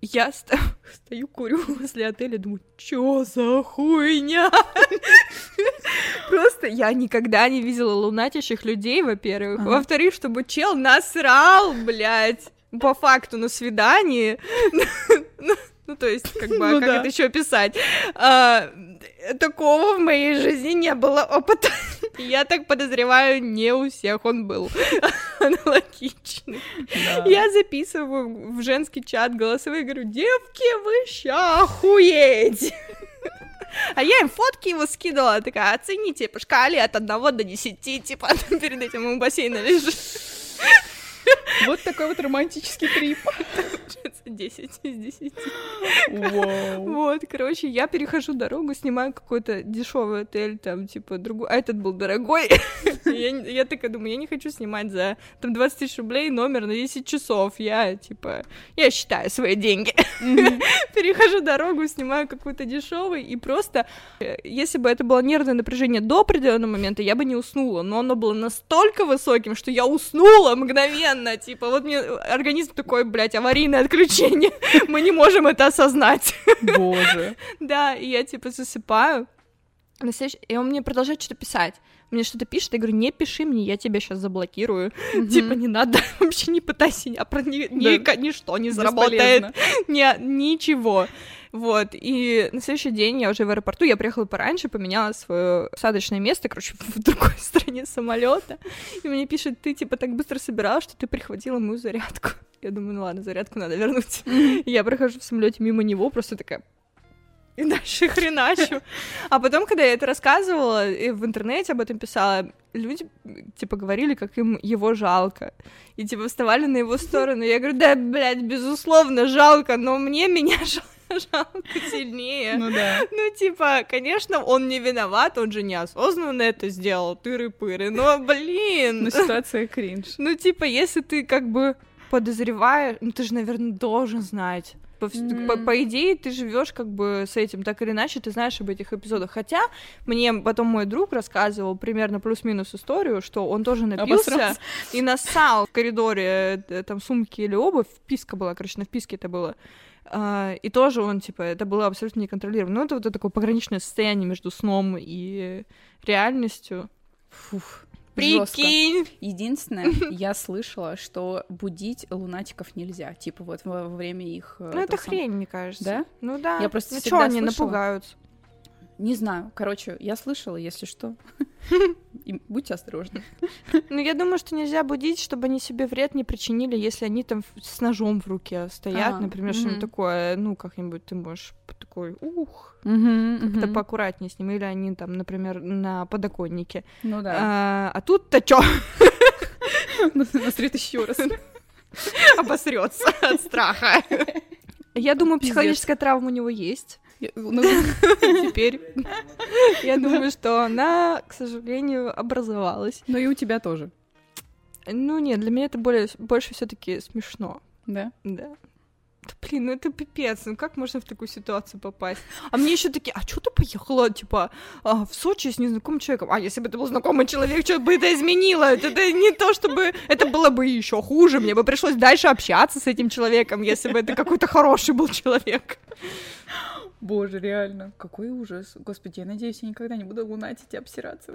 Я ст- стою, курю возле отеля, думаю, чё за хуйня? Просто я никогда не видела лунатящих людей, во-первых. Ага. Во-вторых, чтобы чел насрал, блядь, по факту на свидании. Ну, то есть, как бы, а ну, как да. это еще описать? А, такого в моей жизни не было опыта. Я так подозреваю, не у всех он был аналогичный. Да. Я записываю в женский чат голосовые, говорю, девки, вы ща охуеть! А я им фотки его скидывала, такая, оцените по шкале от 1 до 10, типа, перед этим у бассейна лежит. Вот такой вот романтический трип. 10 из 10. Вау. Вот, короче, я перехожу дорогу, снимаю какой-то дешевый отель, там, типа, другой, а этот был дорогой. я, я такая думаю, я не хочу снимать за, там, 20 тысяч рублей номер на 10 часов. Я, типа, я считаю свои деньги. Перехожу дорогу, снимаю какой-то дешевый, и просто, э, если бы это было нервное напряжение до определенного момента, я бы не уснула, но оно было настолько высоким, что я уснула мгновенно, типа, вот мне организм такой, блядь, аварийное отключение, мы не можем это осознать. Боже. Да, и я, типа, засыпаю, на следующий... и он мне продолжает что-то писать. Мне что-то пишет, я говорю, не пиши мне, я тебя сейчас заблокирую. Mm-hmm. Типа, не надо, вообще не пытайся, а про ни, ни, да. ничто не заработает. Ни, ничего. Вот, и на следующий день я уже в аэропорту, я приехала пораньше, поменяла свое посадочное место, короче, в другой стороне самолета. И мне пишет, ты типа так быстро собиралась, что ты прихватила мою зарядку. Я думаю, ну ладно, зарядку надо вернуть. Я прохожу в самолете мимо него, просто такая и дальше хреначу. А потом, когда я это рассказывала, и в интернете об этом писала, люди, типа, говорили, как им его жалко. И, типа, вставали на его сторону. Я говорю, да, блядь, безусловно, жалко, но мне меня жалко сильнее. Ну да. Ну, типа, конечно, он не виноват, он же неосознанно это сделал, тыры-пыры, но, блин. Ну, ситуация кринж. Ну, типа, если ты, как бы, подозреваешь, ну, ты же, наверное, должен знать. По, mm-hmm. по, по идее, ты живешь как бы с этим, так или иначе, ты знаешь об этих эпизодах. Хотя мне потом мой друг рассказывал примерно плюс-минус историю, что он тоже напился Обосрался. и нассал в коридоре э, там сумки или обувь, вписка была, короче, на вписке это было. Uh, и тоже он, типа, это было абсолютно неконтролируемо. Ну, это вот это такое пограничное состояние между сном и реальностью. Фух. Прикинь! Жестко. Единственное, я слышала, что будить лунатиков нельзя, типа вот во время их... Э, ну, это сам... хрень, мне кажется. Да? Ну да. Я просто ну, что они слышала... напугаются? Не знаю. Короче, я слышала, если что. И будьте осторожны. Ну, я думаю, что нельзя будить, чтобы они себе вред не причинили, если они там с ножом в руке стоят, а, например, угу. что-нибудь такое, ну, как-нибудь ты можешь такой, ух, угу, как-то угу. поаккуратнее с ним, или они там, например, на подоконнике. Ну да. А, а тут-то чё? Насрет еще раз. Обосрется от страха. Я думаю, психологическая травма у него есть. Ну, теперь я думаю, что она, к сожалению, образовалась. Но и у тебя тоже. Ну нет, для меня это более, больше все-таки смешно. Да? Да. Да, блин, ну это пипец, ну как можно в такую ситуацию попасть? А мне еще такие, а что ты поехала, типа, а, в Сочи с незнакомым человеком? А если бы это был знакомый человек, что бы это изменило? Это, это не то, чтобы... Это было бы еще хуже, мне бы пришлось дальше общаться с этим человеком, если бы это какой-то хороший был человек. Боже, реально, какой ужас. Господи, я надеюсь, я никогда не буду лунатить и обсираться.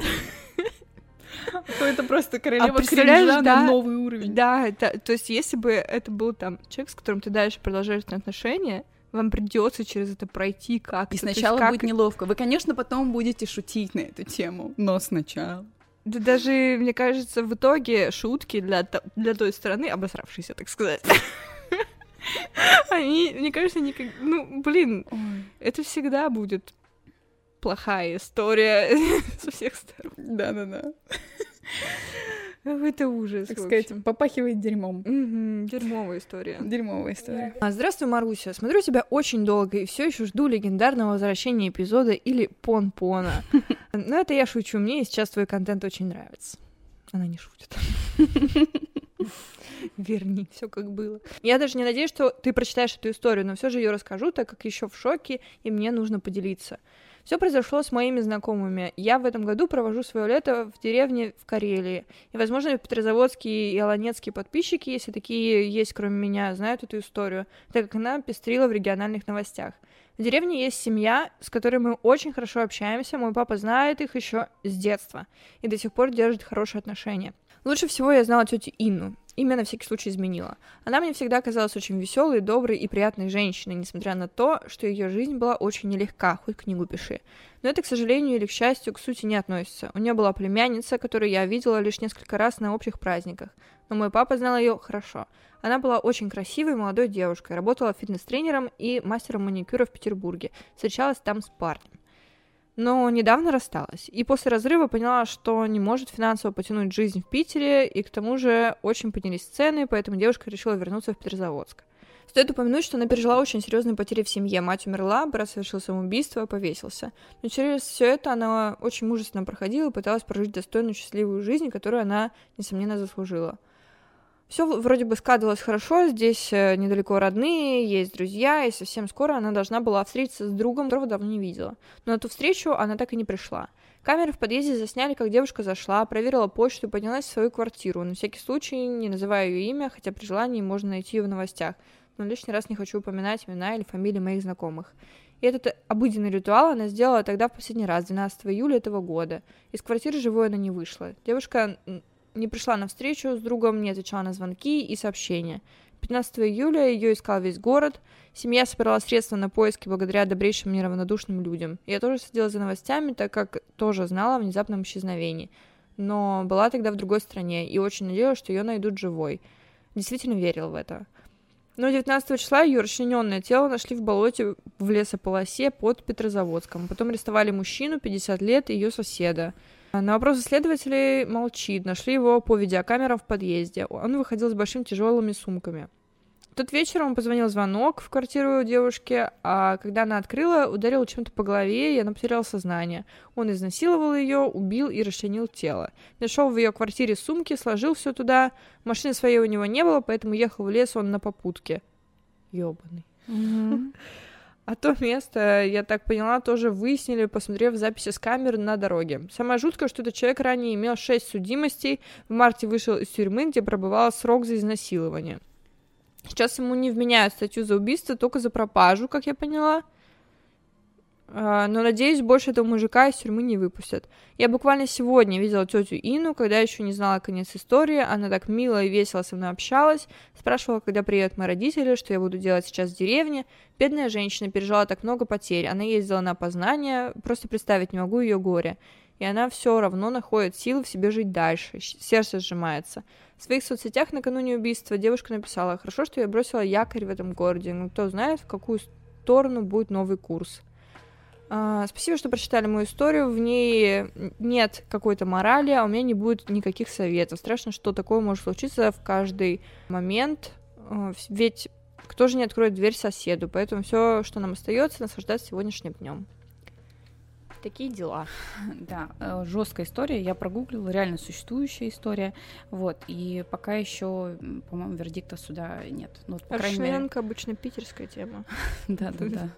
То это просто королева А кринжа да, на новый уровень. Да, это, то есть если бы это был там человек, с которым ты дальше продолжаешь отношения, вам придется через это пройти как-то. И есть сначала как- будет неловко. Вы, конечно, потом будете шутить на эту тему, но сначала. Да даже, мне кажется, в итоге шутки для, для той стороны, обосравшейся, так сказать, они, мне кажется, никак... Ну, блин, это всегда будет плохая история со всех сторон. Да-да-да. Это ужас, Так сказать, попахивает дерьмом. Дерьмовая история. Дерьмовая история. А, Здравствуй, Маруся. Смотрю тебя очень долго и все еще жду легендарного возвращения эпизода или пон-пона. Но это я шучу, мне сейчас твой контент очень нравится. Она не шутит. Верни, все как было. Я даже не надеюсь, что ты прочитаешь эту историю, но все же ее расскажу, так как еще в шоке, и мне нужно поделиться. Все произошло с моими знакомыми. Я в этом году провожу свое лето в деревне в Карелии. И, возможно, петрозаводские и аланецкие подписчики, если такие есть, кроме меня, знают эту историю, так как она пестрила в региональных новостях. В деревне есть семья, с которой мы очень хорошо общаемся. Мой папа знает их еще с детства и до сих пор держит хорошие отношения. Лучше всего я знала тетю Инну. Имя на всякий случай изменила. Она мне всегда казалась очень веселой, доброй и приятной женщиной, несмотря на то, что ее жизнь была очень нелегка, хоть книгу пиши. Но это, к сожалению или к счастью, к сути не относится. У нее была племянница, которую я видела лишь несколько раз на общих праздниках. Но мой папа знал ее хорошо. Она была очень красивой молодой девушкой, работала фитнес-тренером и мастером маникюра в Петербурге. Встречалась там с парнем. Но недавно рассталась. И после разрыва поняла, что не может финансово потянуть жизнь в Питере, и к тому же очень поднялись цены, поэтому девушка решила вернуться в Петрозаводск. Стоит упомянуть, что она пережила очень серьезные потери в семье. Мать умерла, брат совершил самоубийство, повесился. Но через все это она очень мужественно проходила и пыталась прожить достойную, счастливую жизнь, которую она, несомненно, заслужила. Все вроде бы складывалось хорошо, здесь э, недалеко родные, есть друзья, и совсем скоро она должна была встретиться с другом, которого давно не видела. Но на эту встречу она так и не пришла. Камеры в подъезде засняли, как девушка зашла, проверила почту и поднялась в свою квартиру. На всякий случай, не называя ее имя, хотя при желании можно найти ее в новостях. Но лишний раз не хочу упоминать имена или фамилии моих знакомых. И этот обыденный ритуал она сделала тогда в последний раз, 12 июля этого года. Из квартиры живой она не вышла. Девушка не пришла на встречу с другом, не отвечала на звонки и сообщения. 15 июля ее искал весь город. Семья собирала средства на поиски благодаря добрейшим неравнодушным людям. Я тоже следила за новостями, так как тоже знала о внезапном исчезновении. Но была тогда в другой стране и очень надеялась, что ее найдут живой. Действительно верила в это. Но 19 числа ее расчлененное тело нашли в болоте в лесополосе под Петрозаводском. Потом арестовали мужчину, 50 лет, и ее соседа. На вопросы следователей молчит. Нашли его по видеокамерам в подъезде. Он выходил с большими тяжелыми сумками. Тот вечер он позвонил звонок в квартиру девушки, а когда она открыла, ударил чем-то по голове, и она потеряла сознание. Он изнасиловал ее, убил и расчленил тело. Нашел в ее квартире сумки, сложил все туда. Машины своей у него не было, поэтому ехал в лес он на попутке. Ёбаный. А то место, я так поняла, тоже выяснили, посмотрев записи с камер на дороге. Самое жуткое, что этот человек ранее имел шесть судимостей, в марте вышел из тюрьмы, где пробывал срок за изнасилование. Сейчас ему не вменяют статью за убийство, только за пропажу, как я поняла. А, Но, надеюсь, больше этого мужика из тюрьмы не выпустят. Я буквально сегодня видела тетю Ину, когда еще не знала конец истории. Она так мило и весело со мной общалась. Спрашивала, когда приедут мои родители, что я буду делать сейчас в деревне. Бедная женщина пережила так много потерь. Она ездила на опознание. Просто представить не могу ее горе. И она все равно находит силы в себе жить дальше. Сердце сжимается. В своих соцсетях накануне убийства девушка написала, хорошо, что я бросила якорь в этом городе. Ну, кто знает, в какую сторону будет новый курс. А, спасибо, что прочитали мою историю. В ней нет какой-то морали, а у меня не будет никаких советов. Страшно, что такое может случиться в каждый момент. А, Ведь кто же не откроет дверь соседу? Поэтому все, что нам остается, наслаждаться сегодняшним днем. Такие дела. Да, жесткая история. Я прогуглила, реально существующая история. Вот. И пока еще, по-моему, вердикта суда нет. Ну, вот, по крайней мере. Обычно питерская тема. Да, да, да.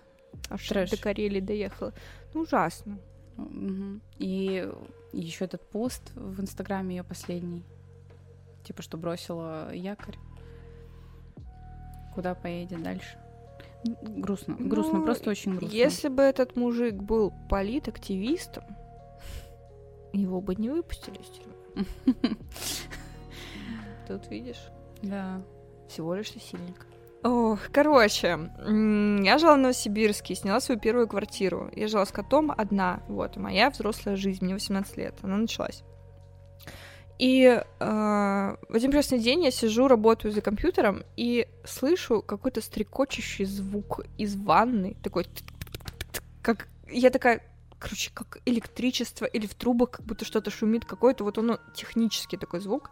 Аж Трэш. до Карелии доехала. Ну, ужасно. Мгм. И еще этот пост в Инстаграме ее последний. Типа, что бросила якорь. Куда поедет дальше? Грустно, грустно, Ну, просто очень грустно. Если бы этот мужик был политактивистом, его бы не выпустили из тюрьмы. Тут видишь? Да. Всего лишь сильник. Ох, короче, я жила в Новосибирске, сняла свою первую квартиру. Я жила с котом одна, вот, моя взрослая жизнь, мне 18 лет, она началась. И э, в один прекрасный день я сижу, работаю за компьютером и слышу какой-то стрекочущий звук из ванны, такой как я такая, короче, как электричество или в трубах как будто что-то шумит, какой-то вот он технический такой звук.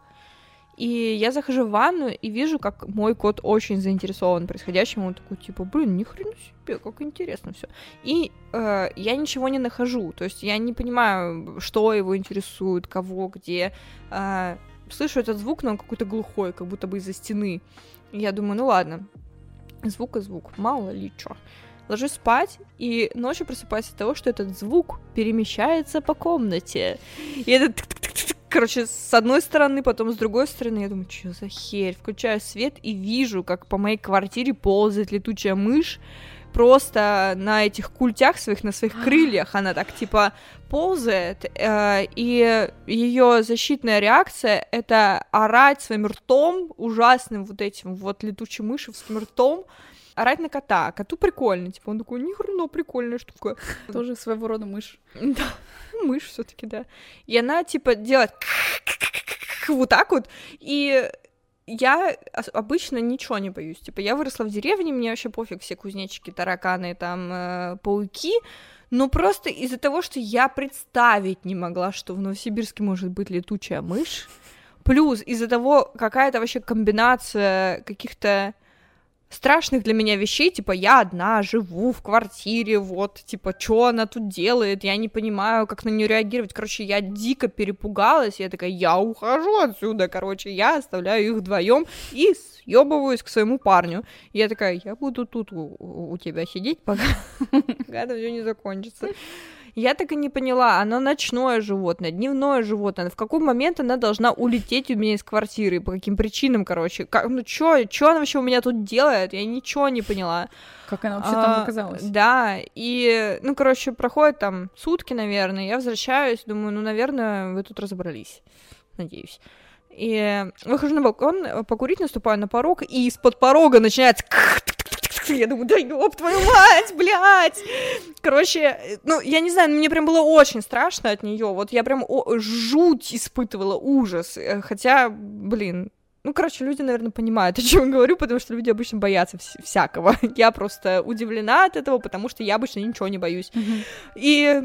И я захожу в ванну и вижу, как мой кот очень заинтересован происходящим. Он такой, типа, блин, ни хрена себе, как интересно все. И э, я ничего не нахожу. То есть я не понимаю, что его интересует, кого, где. Э, слышу этот звук, но он какой-то глухой, как будто бы из-за стены. И я думаю, ну ладно, звук и звук, мало ли что. Ложусь спать, и ночью просыпаюсь от того, что этот звук перемещается по комнате. И этот короче, с одной стороны, потом с другой стороны, я думаю, что за херь? Включаю свет и вижу, как по моей квартире ползает летучая мышь, просто на этих культях своих, на своих крыльях она так типа ползает, э, и ее защитная реакция это орать своим ртом, ужасным вот этим вот летучим мышевским ртом, орать на кота. Коту прикольно, типа он такой, ни хрена прикольная штука. Тоже своего рода мышь. Да, мышь все таки да. И она, типа, делает вот так вот, и я обычно ничего не боюсь. Типа, я выросла в деревне, мне вообще пофиг все кузнечики, тараканы, там, э, пауки, но просто из-за того, что я представить не могла, что в Новосибирске может быть летучая мышь, плюс из-за того, какая-то вообще комбинация каких-то страшных для меня вещей, типа, я одна живу в квартире, вот, типа, что она тут делает, я не понимаю, как на нее реагировать, короче, я дико перепугалась, я такая, я ухожу отсюда, короче, я оставляю их вдвоем и съебываюсь к своему парню. Я такая, я буду тут у, у тебя сидеть, пока, пока это все не закончится. Я так и не поняла, оно ночное животное, дневное животное, в какой момент она должна улететь у меня из квартиры, по каким причинам, короче, как, ну чё, чё она вообще у меня тут делает, я ничего не поняла. Как она вообще а, там оказалась? Да, и, ну, короче, проходит там сутки, наверное, я возвращаюсь, думаю, ну, наверное, вы тут разобрались, надеюсь. И выхожу на балкон, покурить, наступаю на порог, и из-под порога начинается я думаю, да ёб твою мать, блядь! Короче, ну, я не знаю, мне прям было очень страшно от нее. Вот я прям о- жуть испытывала, ужас. Э, хотя, блин, ну, короче, люди, наверное, понимают, о чем я говорю, потому что люди обычно боятся вс- всякого. Я просто удивлена от этого, потому что я обычно ничего не боюсь. Mm-hmm. И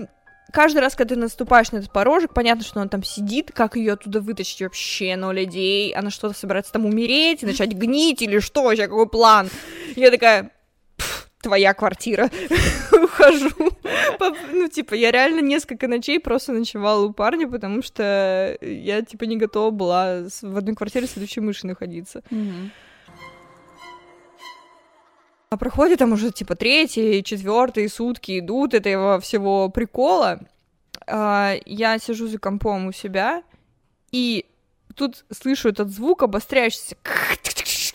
каждый раз, когда ты наступаешь на этот порожек, понятно, что он там сидит, как ее оттуда вытащить вообще, но людей, она что-то собирается там умереть, начать гнить или что, вообще какой план? Я такая, твоя квартира, ухожу. Ну, типа, я реально несколько ночей просто ночевала у парня, потому что я, типа, не готова была в одной квартире с следующей мышей находиться. А проходит там уже типа третий, четвертый сутки идут этого всего прикола. А, я сижу за компом у себя и тут слышу этот звук обостряющийся.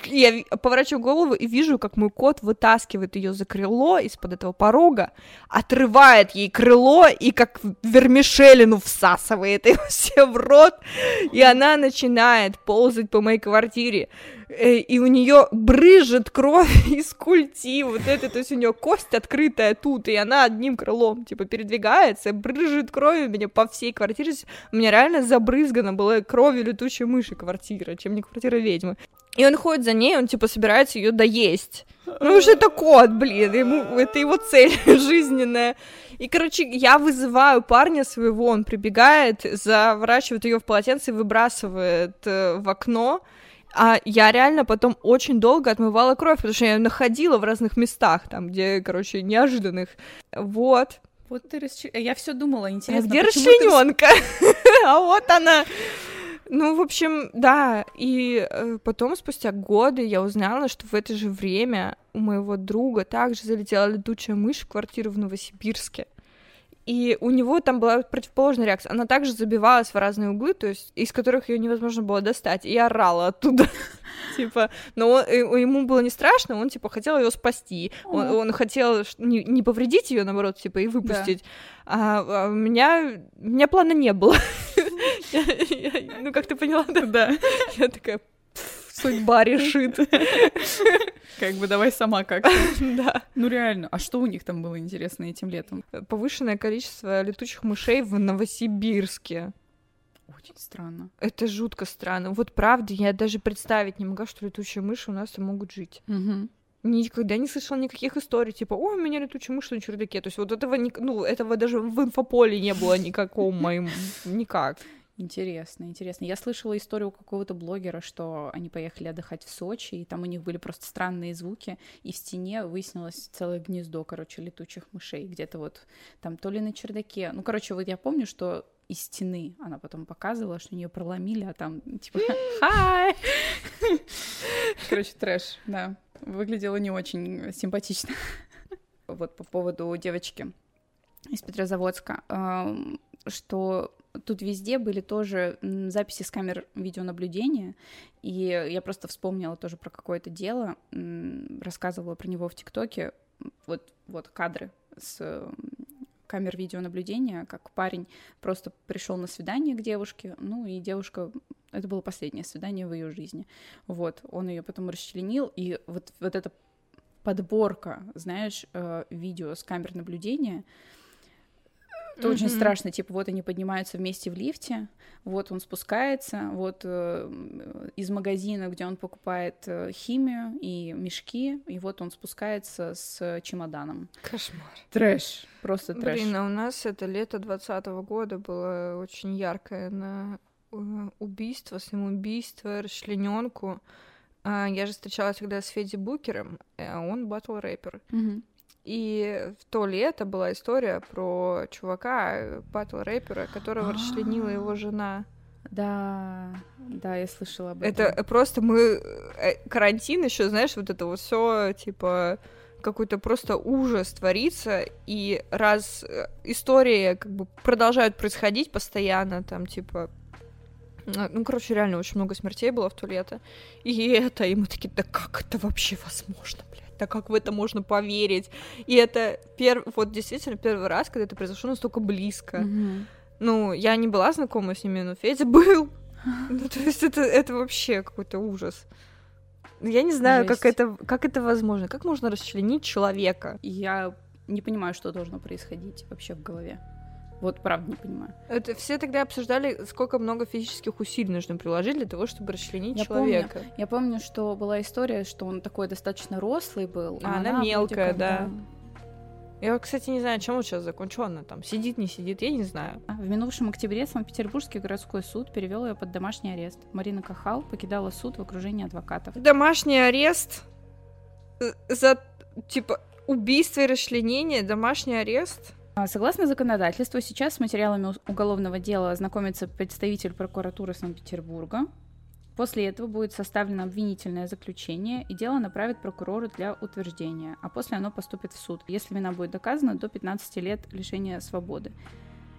Я поворачиваю голову и вижу, как мой кот вытаскивает ее за крыло из-под этого порога, отрывает ей крыло и как вермишелину всасывает ее все в рот, и она начинает ползать по моей квартире. Э, и у нее брыжет кровь из культи, вот это, то есть у нее кость открытая тут, и она одним крылом, типа, передвигается, брыжет кровью меня по всей квартире, у меня реально забрызгана была кровью летучей мыши квартира, чем не квартира ведьмы. И он ходит за ней, он, типа, собирается ее доесть. Ну уж это кот, блин, ему, это его цель жизненная. И, короче, я вызываю парня своего, он прибегает, заворачивает ее в полотенце и выбрасывает э, в окно. А я реально потом очень долго отмывала кровь, потому что я ее находила в разных местах, там, где, короче, неожиданных. Вот. Вот ты расч... Я все думала, интересно. А где расчлененка? Ты... а вот она. Ну, в общем, да. И э, потом, спустя годы, я узнала, что в это же время у моего друга также залетела летучая мышь в квартиру в Новосибирске. И у него там была противоположная реакция. Она также забивалась в разные углы, то есть из которых ее невозможно было достать. И орала оттуда. Типа, но ему было не страшно, он типа хотел ее спасти. Он хотел не повредить ее, наоборот, типа, и выпустить. А, а у меня у меня плана не было. Ну, как ты поняла? Да. Я такая, судьба решит. Как бы давай сама как Да. Ну реально, а что у них там было интересно этим летом? Повышенное количество летучих мышей в Новосибирске. Очень странно. Это жутко странно. Вот правда, я даже представить не могла, что летучие мыши у нас там могут жить. Угу. Никогда не слышала никаких историй, типа, ой, у меня летучая мышь на чердаке. То есть вот этого, ну, этого даже в инфополе не было никакого моим, никак. Интересно, интересно. Я слышала историю какого-то блогера, что они поехали отдыхать в Сочи, и там у них были просто странные звуки, и в стене выяснилось целое гнездо, короче, летучих мышей, где-то вот там то ли на чердаке. Ну, короче, вот я помню, что из стены она потом показывала, что нее проломили, а там типа «Хай!» Короче, трэш, да. Выглядело не очень симпатично. Вот по поводу девочки из Петрозаводска, эм, что тут везде были тоже записи с камер видеонаблюдения, и я просто вспомнила тоже про какое-то дело, рассказывала про него в ТикТоке, вот, вот кадры с камер видеонаблюдения, как парень просто пришел на свидание к девушке, ну и девушка это было последнее свидание в ее жизни. Вот, он ее потом расчленил, и вот, вот эта подборка, знаешь, э, видео с камер наблюдения, это mm-hmm. очень страшно, типа вот они поднимаются вместе в лифте, вот он спускается, вот э, из магазина, где он покупает э, химию и мешки, и вот он спускается с чемоданом. Кошмар. Трэш, просто трэш. Блин, а у нас это лето двадцатого года было очень яркое на э, убийство, самоубийство, расчлененку. А, я же встречалась тогда с Федди Букером, а он батл рэпер. Mm-hmm. И в то лето была история про чувака, батл рэпера, которого расчленила его жена. Да, да, я слышала об этом. Это просто мы э, карантин еще, знаешь, вот это вот все типа какой-то просто ужас творится, и раз э, истории как бы продолжают происходить постоянно, там типа ну, короче, реально очень много смертей было в то лето. И это, и мы такие, да как это вообще возможно, блядь? Да как в это можно поверить? И это перв... вот действительно первый раз, когда это произошло настолько близко. Mm-hmm. Ну, я не была знакома с ними, но Федя был. Ну, то есть это, это вообще какой-то ужас. Я не знаю, как это, как это возможно. Как можно расчленить человека? Я не понимаю, что должно происходить вообще в голове. Вот правда не понимаю. Это все тогда обсуждали, сколько много физических усилий нужно приложить для того, чтобы расчленить я человека. Помню, я помню, что была история, что он такой достаточно рослый был. А она, она мелкая, как, да. Я, кстати, не знаю, чем он сейчас закончен. Она там сидит, не сидит, я не знаю. А, в минувшем октябре Санкт-Петербургский городской суд перевел ее под домашний арест. Марина Кахал покидала суд в окружении адвокатов. Домашний арест э, за типа убийство и расчленение, домашний арест. А, согласно законодательству, сейчас с материалами уголовного дела ознакомится представитель прокуратуры Санкт-Петербурга. После этого будет составлено обвинительное заключение, и дело направят прокурору для утверждения, а после оно поступит в суд. Если вина будет доказана, до 15 лет лишения свободы.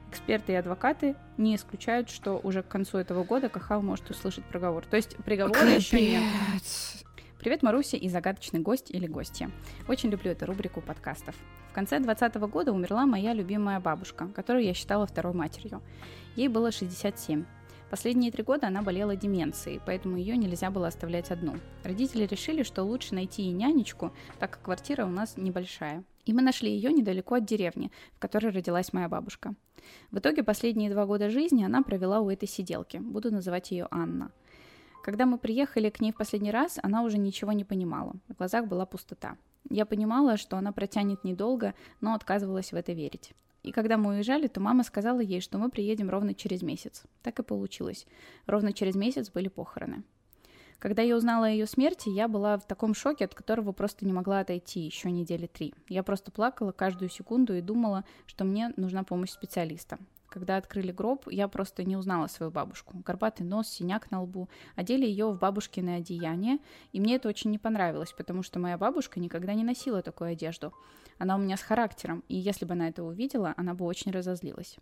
Эксперты и адвокаты не исключают, что уже к концу этого года Кахал может услышать приговор. То есть приговора еще нет. Привет, Маруся и загадочный гость или гостья. Очень люблю эту рубрику подкастов. В конце 2020 года умерла моя любимая бабушка, которую я считала второй матерью. Ей было 67. Последние три года она болела деменцией, поэтому ее нельзя было оставлять одну. Родители решили, что лучше найти ей нянечку, так как квартира у нас небольшая. И мы нашли ее недалеко от деревни, в которой родилась моя бабушка. В итоге последние два года жизни она провела у этой сиделки. Буду называть ее Анна. Когда мы приехали к ней в последний раз, она уже ничего не понимала. В глазах была пустота. Я понимала, что она протянет недолго, но отказывалась в это верить. И когда мы уезжали, то мама сказала ей, что мы приедем ровно через месяц. Так и получилось. Ровно через месяц были похороны. Когда я узнала о ее смерти, я была в таком шоке, от которого просто не могла отойти еще недели три. Я просто плакала каждую секунду и думала, что мне нужна помощь специалиста. Когда открыли гроб, я просто не узнала свою бабушку. Горбатый нос, синяк на лбу. Одели ее в бабушкиное одеяние, и мне это очень не понравилось, потому что моя бабушка никогда не носила такую одежду. Она у меня с характером, и если бы она это увидела, она бы очень разозлилась.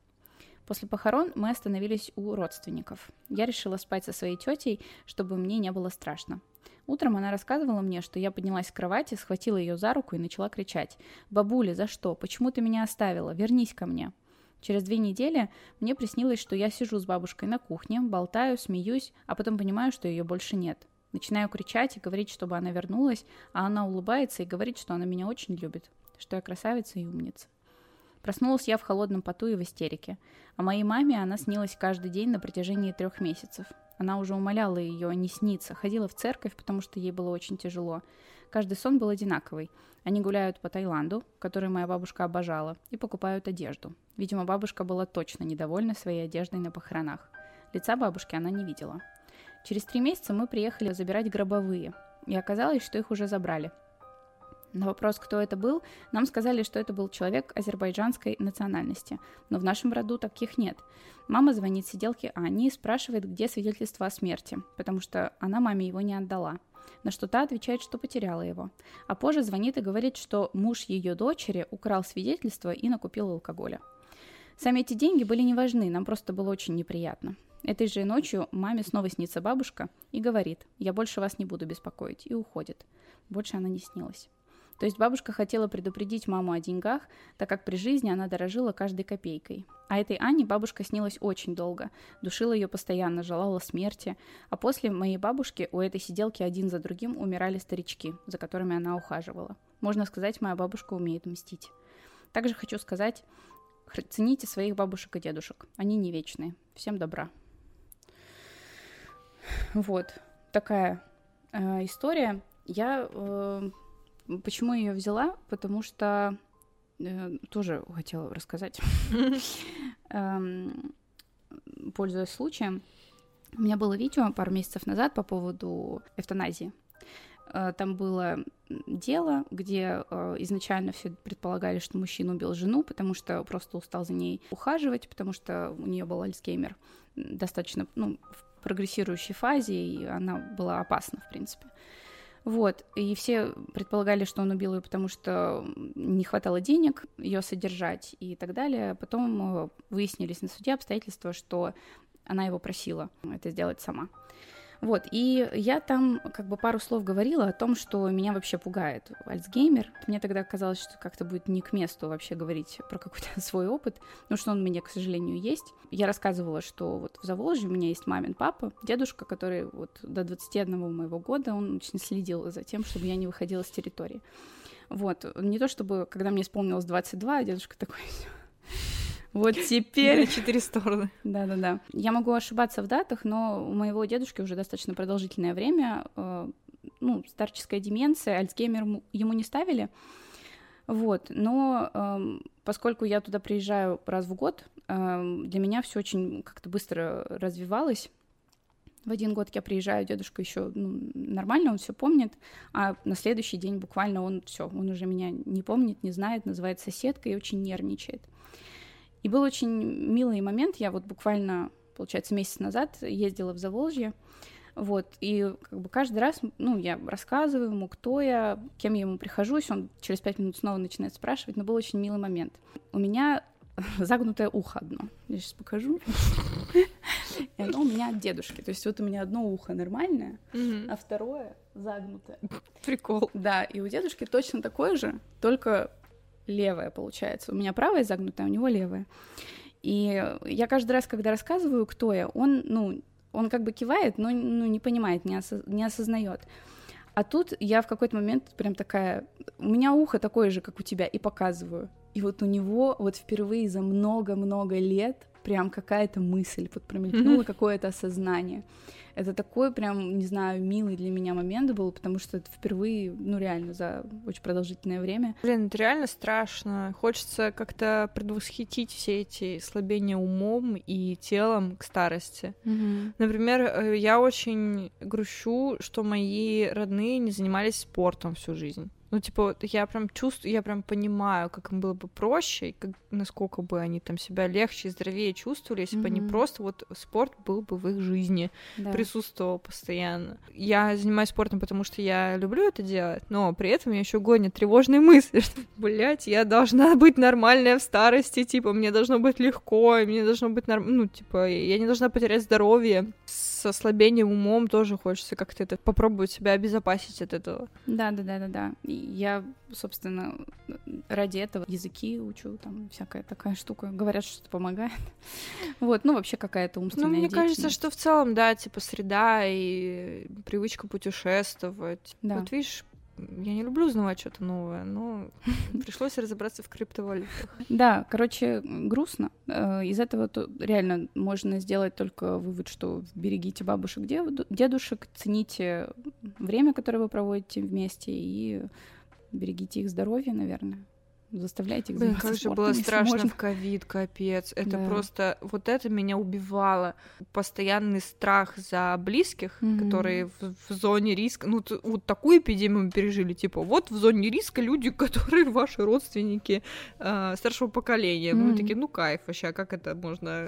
После похорон мы остановились у родственников. Я решила спать со своей тетей, чтобы мне не было страшно. Утром она рассказывала мне, что я поднялась с кровати, схватила ее за руку и начала кричать. «Бабуля, за что? Почему ты меня оставила? Вернись ко мне!» Через две недели мне приснилось, что я сижу с бабушкой на кухне, болтаю, смеюсь, а потом понимаю, что ее больше нет. Начинаю кричать и говорить, чтобы она вернулась, а она улыбается и говорит, что она меня очень любит, что я красавица и умница. Проснулась я в холодном поту и в истерике. А моей маме она снилась каждый день на протяжении трех месяцев. Она уже умоляла ее не сниться, ходила в церковь, потому что ей было очень тяжело. Каждый сон был одинаковый. Они гуляют по Таиланду, который моя бабушка обожала, и покупают одежду. Видимо, бабушка была точно недовольна своей одеждой на похоронах. Лица бабушки она не видела. Через три месяца мы приехали забирать гробовые, и оказалось, что их уже забрали – на вопрос, кто это был, нам сказали, что это был человек азербайджанской национальности, но в нашем роду таких нет. Мама звонит сиделке Ани и спрашивает, где свидетельство о смерти, потому что она маме его не отдала. На что та отвечает, что потеряла его. А позже звонит и говорит, что муж ее дочери украл свидетельство и накупил алкоголя. Сами эти деньги были не важны, нам просто было очень неприятно. Этой же ночью маме снова снится бабушка и говорит, я больше вас не буду беспокоить, и уходит. Больше она не снилась. То есть бабушка хотела предупредить маму о деньгах, так как при жизни она дорожила каждой копейкой. А этой Анне бабушка снилась очень долго, душила ее постоянно, желала смерти. А после моей бабушки у этой сиделки один за другим умирали старички, за которыми она ухаживала. Можно сказать, моя бабушка умеет мстить. Также хочу сказать, цените своих бабушек и дедушек. Они не вечные. Всем добра. Вот такая э, история. Я э, Почему я ее взяла? Потому что э, тоже хотела рассказать, эм, пользуясь случаем. У меня было видео пару месяцев назад по поводу эвтаназии. Э, там было дело, где э, изначально все предполагали, что мужчина убил жену, потому что просто устал за ней ухаживать, потому что у нее был Альцгеймер достаточно ну, в прогрессирующей фазе, и она была опасна, в принципе. Вот, и все предполагали, что он убил ее, потому что не хватало денег ее содержать и так далее. Потом э, выяснились на суде обстоятельства, что она его просила это сделать сама. Вот, и я там как бы пару слов говорила о том, что меня вообще пугает Альцгеймер. Мне тогда казалось, что как-то будет не к месту вообще говорить про какой-то свой опыт, потому что он у меня, к сожалению, есть. Я рассказывала, что вот в Заволжье у меня есть мамин папа, дедушка, который вот до 21 моего года, он очень следил за тем, чтобы я не выходила с территории. Вот, не то чтобы, когда мне исполнилось 22, дедушка такой, вот теперь... Четыре стороны. Да-да-да. Я могу ошибаться в датах, но у моего дедушки уже достаточно продолжительное время, э, ну, старческая деменция, Альцгеймер ему не ставили, вот, но э, поскольку я туда приезжаю раз в год, э, для меня все очень как-то быстро развивалось. В один год я приезжаю, дедушка еще ну, нормально, он все помнит, а на следующий день буквально он все, он уже меня не помнит, не знает, называет соседкой и очень нервничает. И был очень милый момент, я вот буквально, получается, месяц назад ездила в Заволжье, вот, и как бы каждый раз, ну, я рассказываю ему, кто я, кем я ему прихожусь, он через пять минут снова начинает спрашивать, но был очень милый момент. У меня загнутое ухо одно. Я сейчас покажу. И оно у меня от дедушки. То есть вот у меня одно ухо нормальное, а второе загнутое. Прикол. Да, и у дедушки точно такое же, только левая получается. У меня правая загнутая, а у него левая. И я каждый раз, когда рассказываю, кто я, он, ну, он как бы кивает, но ну, не понимает, не, осо- не осознает. А тут я в какой-то момент прям такая, у меня ухо такое же, как у тебя, и показываю. И вот у него вот впервые за много-много лет прям какая-то мысль вот промелькнула, mm-hmm. какое-то осознание. Это такой прям, не знаю, милый для меня момент был, потому что это впервые, ну реально, за очень продолжительное время. Блин, это реально страшно. Хочется как-то предвосхитить все эти слабения умом и телом к старости. Mm-hmm. Например, э, я очень грущу, что мои родные не занимались спортом всю жизнь. Ну, типа, я прям чувствую, я прям понимаю, как им было бы проще, и как, насколько бы они там себя легче и здоровее чувствовали, если mm-hmm. бы они просто вот спорт был бы в их жизни, да. присутствовал постоянно. Я занимаюсь спортом, потому что я люблю это делать, но при этом я еще гонит тревожные мысли, что, блядь, я должна быть нормальная в старости, типа, мне должно быть легко, мне должно быть норм... ну, типа, я не должна потерять здоровье. С ослаблением умом тоже хочется как-то это попробовать себя обезопасить от этого. Да, да, да, да, да я, собственно, ради этого языки учу, там всякая такая штука. Говорят, что это помогает. Вот, ну вообще какая-то умственная Ну, мне кажется, что в целом, да, типа среда и привычка путешествовать. Да. Вот видишь, я не люблю узнавать что-то новое, но пришлось разобраться в криптовалютах. Да, короче, грустно. Э, Из этого то- реально можно сделать только вывод, что берегите бабушек, дедушек, цените время, которое вы проводите вместе, и берегите их здоровье, наверное. Заставляйте их Блин, как же было страшно можно. в ковид, капец. Это Да. просто... Вот это меня убивало. Постоянный страх за близких, Мгм. которые в, в зоне риска... Ну, т- вот такую эпидемию мы пережили. Типа, вот в зоне риска люди, которые ваши родственники э, старшего поколения. Ну, мы такие, ну, кайф вообще, а как это можно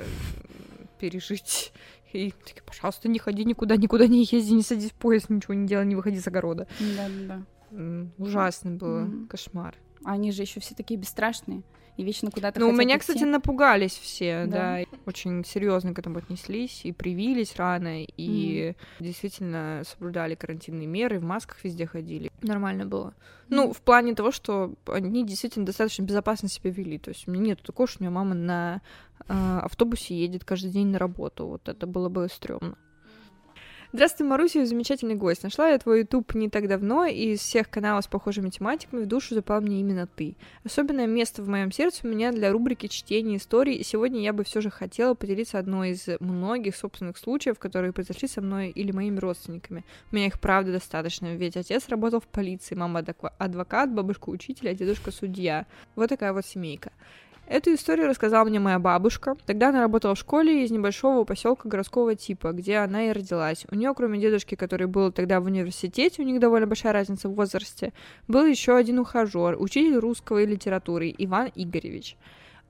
пережить? И такие, пожалуйста, не ходи никуда, никуда не езди, не садись в поезд, ничего не делай, не выходи с огорода. Да-да-да. Ужасно было, Мгм. кошмар. Они же еще все такие бесстрашные и вечно куда-то Ну, меня, идти. кстати, напугались все, Да. да. Очень серьезно к этому отнеслись и привились рано, и действительно соблюдали карантинные меры, в масках везде ходили. Нормально было. Ну, в плане того, что они действительно достаточно безопасно себя вели. То есть у меня нет такого, что у меня мама на э, автобусе едет каждый день на работу. Вот это было бы стрёмно. Здравствуй, Маруся, замечательный гость. Нашла я твой YouTube не так давно, и из всех каналов с похожими тематиками в душу запал мне именно ты. Особенное место в моем сердце у меня для рубрики чтения историй, и сегодня я бы все же хотела поделиться одной из многих собственных случаев, которые произошли со мной или моими родственниками. У меня их правда достаточно, ведь отец работал в полиции, мама адвокат, бабушка учитель, а дедушка судья. Вот такая вот семейка. Эту историю рассказала мне моя бабушка. Тогда она работала в школе из небольшого поселка городского типа, где она и родилась. У нее, кроме дедушки, который был тогда в университете, у них довольно большая разница в возрасте, был еще один ухажер, учитель русского и литературы Иван Игоревич.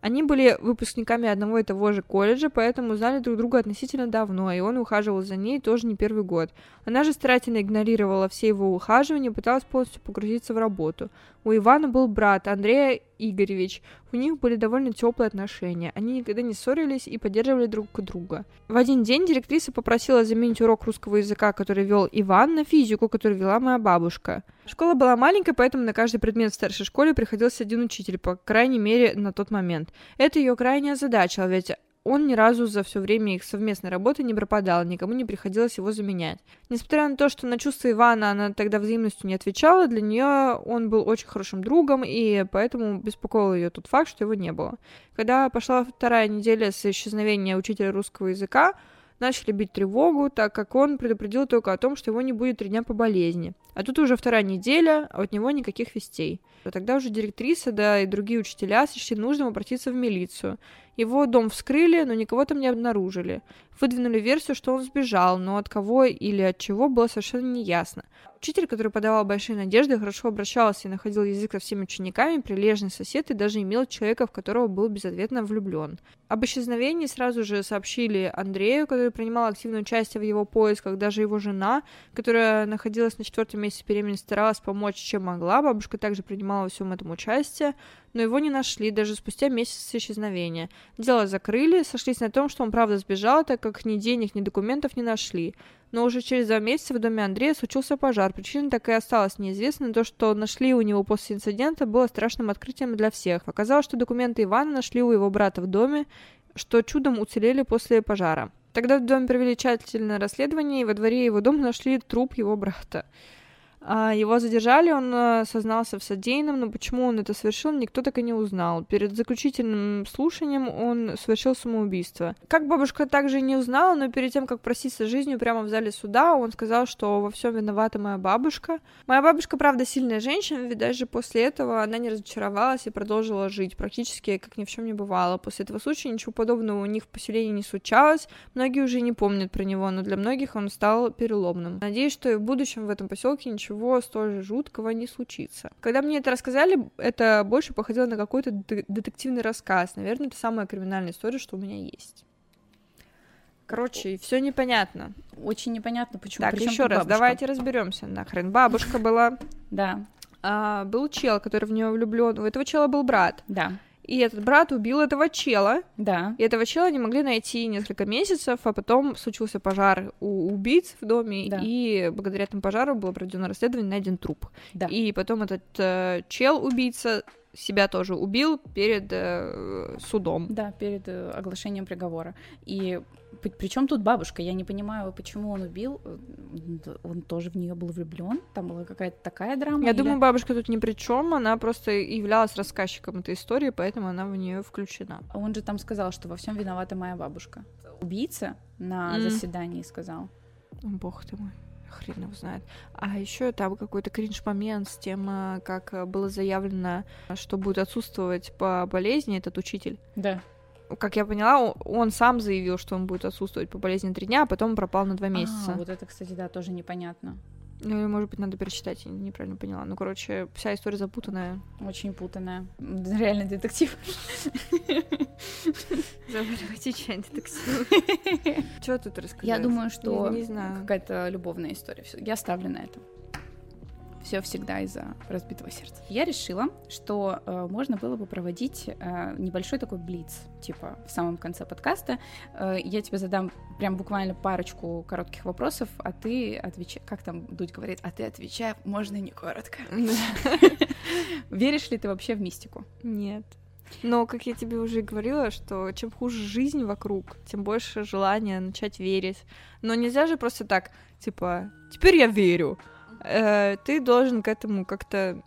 Они были выпускниками одного и того же колледжа, поэтому знали друг друга относительно давно, и он ухаживал за ней тоже не первый год. Она же старательно игнорировала все его ухаживания, пыталась полностью погрузиться в работу. У Ивана был брат Андрей Игоревич. У них были довольно теплые отношения. Они никогда не ссорились и поддерживали друг друга. В один день директриса попросила заменить урок русского языка, который вел Иван, на физику, которую вела моя бабушка. Школа была маленькая, поэтому на каждый предмет в старшей школе приходился один учитель, по крайней мере, на тот момент. Это ее крайне озадачило, ведь он ни разу за все время их совместной работы не пропадал, никому не приходилось его заменять. Несмотря на то, что на чувства Ивана она тогда взаимностью не отвечала, для нее он был очень хорошим другом, и поэтому беспокоил ее тот факт, что его не было. Когда пошла вторая неделя с исчезновения учителя русского языка, начали бить тревогу, так как он предупредил только о том, что его не будет три дня по болезни. А тут уже вторая неделя, а от него никаких вестей. А тогда уже директриса, да и другие учителя сочли нужным обратиться в милицию. Его дом вскрыли, но никого там не обнаружили. Выдвинули версию, что он сбежал, но от кого или от чего было совершенно неясно. Учитель, который подавал большие надежды, хорошо обращался и находил язык со всеми учениками, прилежный сосед и даже имел человека, в которого был безответно влюблен. Об исчезновении сразу же сообщили Андрею, который принимал активное участие в его поисках, даже его жена, которая находилась на четвертом месяце беременности, старалась помочь, чем могла. Бабушка также принимала во всем этом участие, но его не нашли даже спустя месяц исчезновения. Дело закрыли, сошлись на том, что он правда сбежал, так как ни денег, ни документов не нашли. Но уже через два месяца в доме Андрея случился пожар. Причина так и осталась неизвестной. То, что нашли у него после инцидента, было страшным открытием для всех. Оказалось, что документы Ивана нашли у его брата в доме, что чудом уцелели после пожара. Тогда в доме провели тщательное расследование, и во дворе его дома нашли труп его брата. А, Его задержали, он э, сознался в содеянном, но почему он это совершил, никто так и не узнал. Перед заключительным слушанием он совершил самоубийство. Как бабушка также не узнала, но перед тем, как проситься жизнью прямо в зале суда, он сказал, что во всем виновата моя бабушка. Моя бабушка, правда, сильная женщина, ведь даже после этого она не разочаровалась и продолжила жить, практически как ни в чем не бывало. После этого случая ничего подобного у них в поселении не случалось, многие уже не помнят про него, но для многих он стал переломным. Надеюсь, что и в будущем в этом поселке ничего столь же жуткого не случится. Когда мне это рассказали, это больше походило на какой-то детективный рассказ. Наверное, это самая криминальная история, что у меня есть. Короче, все непонятно. Очень непонятно, почему. Так, еще раз, бабушка? давайте разберемся. Нахрен бабушка была. Да, А, был чел, который в нее влюблен. У этого чела был брат. да, И этот брат убил этого чела. да. И этого чела не могли найти несколько месяцев, а потом случился пожар у убийц в доме, Да. и благодаря этому пожару было проведено расследование, найден труп. Да. И потом этот э, чел-убийца себя тоже убил перед э, судом. Да, перед э, оглашением приговора. И причем тут бабушка? Я не понимаю, почему он убил. Э, он тоже в нее был влюблен. Там была какая-то такая драма. Я или... думаю, бабушка тут ни при чем. Она просто являлась рассказчиком этой истории, поэтому она в нее включена. Он же там сказал, что во всем виновата моя бабушка. Убийца на mm. заседании сказал. Бог ты мой хрен его знает. А еще там какой-то кринж-момент с тем, а, как а, было заявлено, что будет отсутствовать по болезни этот учитель. Да. Как я поняла, он сам заявил, что он будет отсутствовать по болезни три дня, а потом пропал на два месяца. А, вот это, кстати, да, тоже непонятно. Ну, может быть, надо перечитать, я неправильно поняла. Ну, короче, вся история запутанная. Очень путанная. Реальный детектив. Заваривайте чай, детектив. Что тут рассказать? Я думаю, что какая-то любовная история. Я ставлю на это все всегда из-за разбитого сердца. Я решила, что э, можно было бы проводить э, небольшой такой блиц, типа в самом конце подкаста. Э, я тебе задам прям буквально парочку коротких вопросов, а ты отвечай. Как там Дудь говорит, а ты отвечай, можно не коротко. Веришь ли ты вообще в мистику? Нет. Но, как я тебе уже говорила, что чем хуже жизнь вокруг, тем больше желания начать верить. Но нельзя же просто так, типа, теперь я верю э, ты должен к этому как-то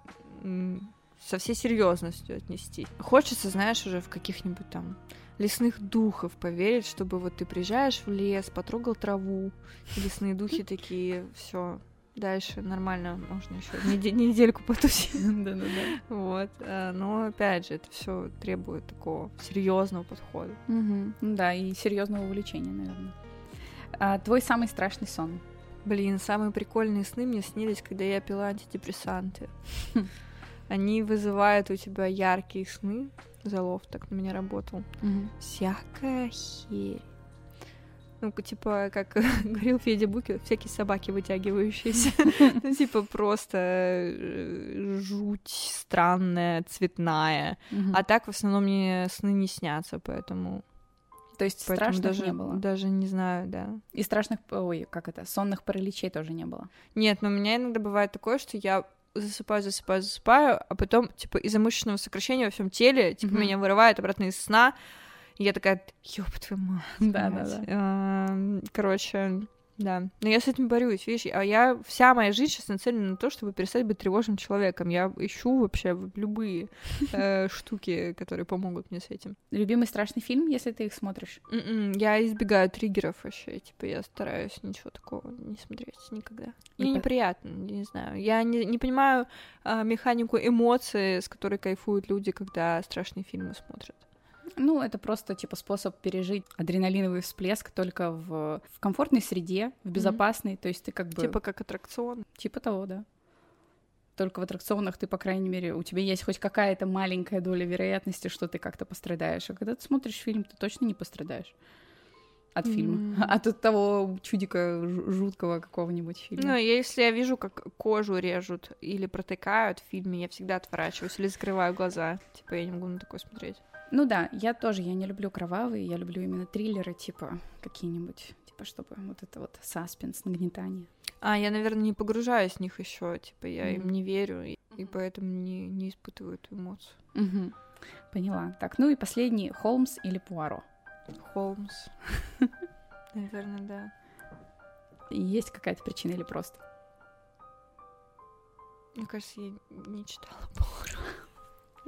со всей серьезностью отнести. Хочется, знаешь, уже в каких-нибудь там лесных духов поверить, чтобы вот ты приезжаешь в лес, потрогал траву, лесные духи такие, все, дальше нормально, можно еще недельку потусить. Да-да-да. Вот. Э, но опять же, это все требует такого серьезного подхода. Да, и серьезного увлечения, наверное. А, твой самый страшный сон? Блин, самые прикольные сны мне снились, когда я пила антидепрессанты. Они вызывают у тебя яркие сны. Залов так на меня работал. Всякая херь. Ну, типа, как говорил Федя Буки, всякие собаки вытягивающиеся. Ну, типа, просто э, жуть странная, цветная. А так, в основном, мне сны не снятся, поэтому то есть страшных даже, не было? Даже не знаю, да. И страшных, ой, как это, сонных параличей тоже не было? Нет, но у меня иногда бывает такое, что я засыпаю, засыпаю, засыпаю, а потом, типа, из-за мышечного сокращения во всем теле, типа, mm-hmm. меня вырывает обратно из сна, и я такая, ёб твою мать. Да-да-да. Короче, да. Но я с этим борюсь, видишь, а я вся моя жизнь сейчас нацелена на то, чтобы перестать быть тревожным человеком. Я ищу вообще любые э, штуки, которые помогут мне с этим. Любимый страшный фильм, если ты их смотришь? М-м, я избегаю триггеров вообще, типа я стараюсь ничего такого не смотреть никогда. Мне неприятно, не знаю. Я не, не понимаю э, механику эмоций, с которой кайфуют люди, когда страшные фильмы смотрят. Ну, это просто типа способ пережить адреналиновый всплеск только в, в комфортной среде, в безопасной. Mm-hmm. То есть ты как бы. Типа как аттракцион. Типа того, да. Только в аттракционах ты, по крайней мере, у тебя есть хоть какая-то маленькая доля вероятности, что ты как-то пострадаешь. А когда ты смотришь фильм, ты точно не пострадаешь от фильма, от, от того чудика жуткого какого-нибудь фильма. Ну, если я вижу, как кожу режут или протыкают в фильме, я всегда отворачиваюсь или закрываю глаза. Типа, я не могу на такое смотреть. Ну да, я тоже, я не люблю кровавые, я люблю именно триллеры, типа какие-нибудь, типа чтобы вот это вот саспенс, нагнетание. А, я, наверное, не погружаюсь в них еще, типа я mm-hmm. им не верю, и, и поэтому не, не испытываю эту эмоцию. Mm-hmm. Поняла. Так, ну и последний, Холмс или Пуаро? Холмс. Наверное, да. Есть какая-то причина или просто? Мне кажется, я не читала Пуаро.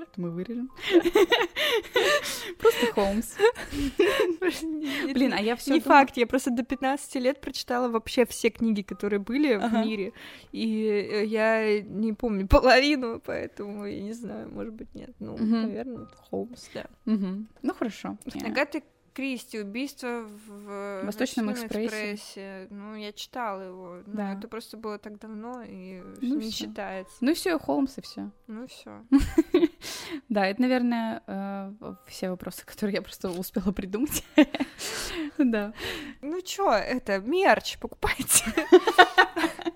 Это мы вырежем. Просто Холмс. Блин, а я все. Не факт, я просто до 15 лет прочитала вообще все книги, которые были в мире. И э, я не помню половину, поэтому я не знаю, может быть, нет. Ну, наверное, Холмс, да. Ну, хорошо. Агата Кристи, убийство в Восточном экспрессе. экспрессе. Ну, я читала его. Да. Но это просто было так давно и ну, не всё. считается. Ну все, Холмс и все. Ну все. Да, это, наверное, э, все вопросы, которые я просто успела придумать. Да. Ну чё, это мерч покупайте.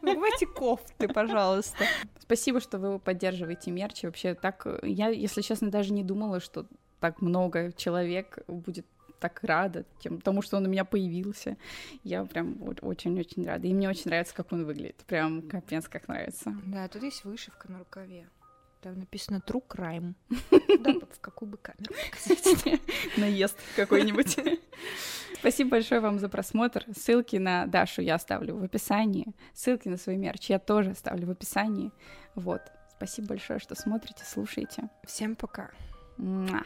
Покупайте кофты, пожалуйста. Спасибо, что вы поддерживаете мерч. Вообще так, я, если честно, даже не думала, что так много человек будет так рада тем, тому, что он у меня появился. Я прям очень-очень рада. И мне очень нравится, как он выглядит. Прям капец, как нравится. Да, тут есть вышивка на рукаве. Там написано True Crime. Да, в какую бы камеру показать. Наезд какой-нибудь. Спасибо большое вам за просмотр. Ссылки на Дашу я оставлю в описании. Ссылки на свой мерч я тоже оставлю в описании. Вот. Спасибо большое, что смотрите, слушаете. Всем пока. Муа.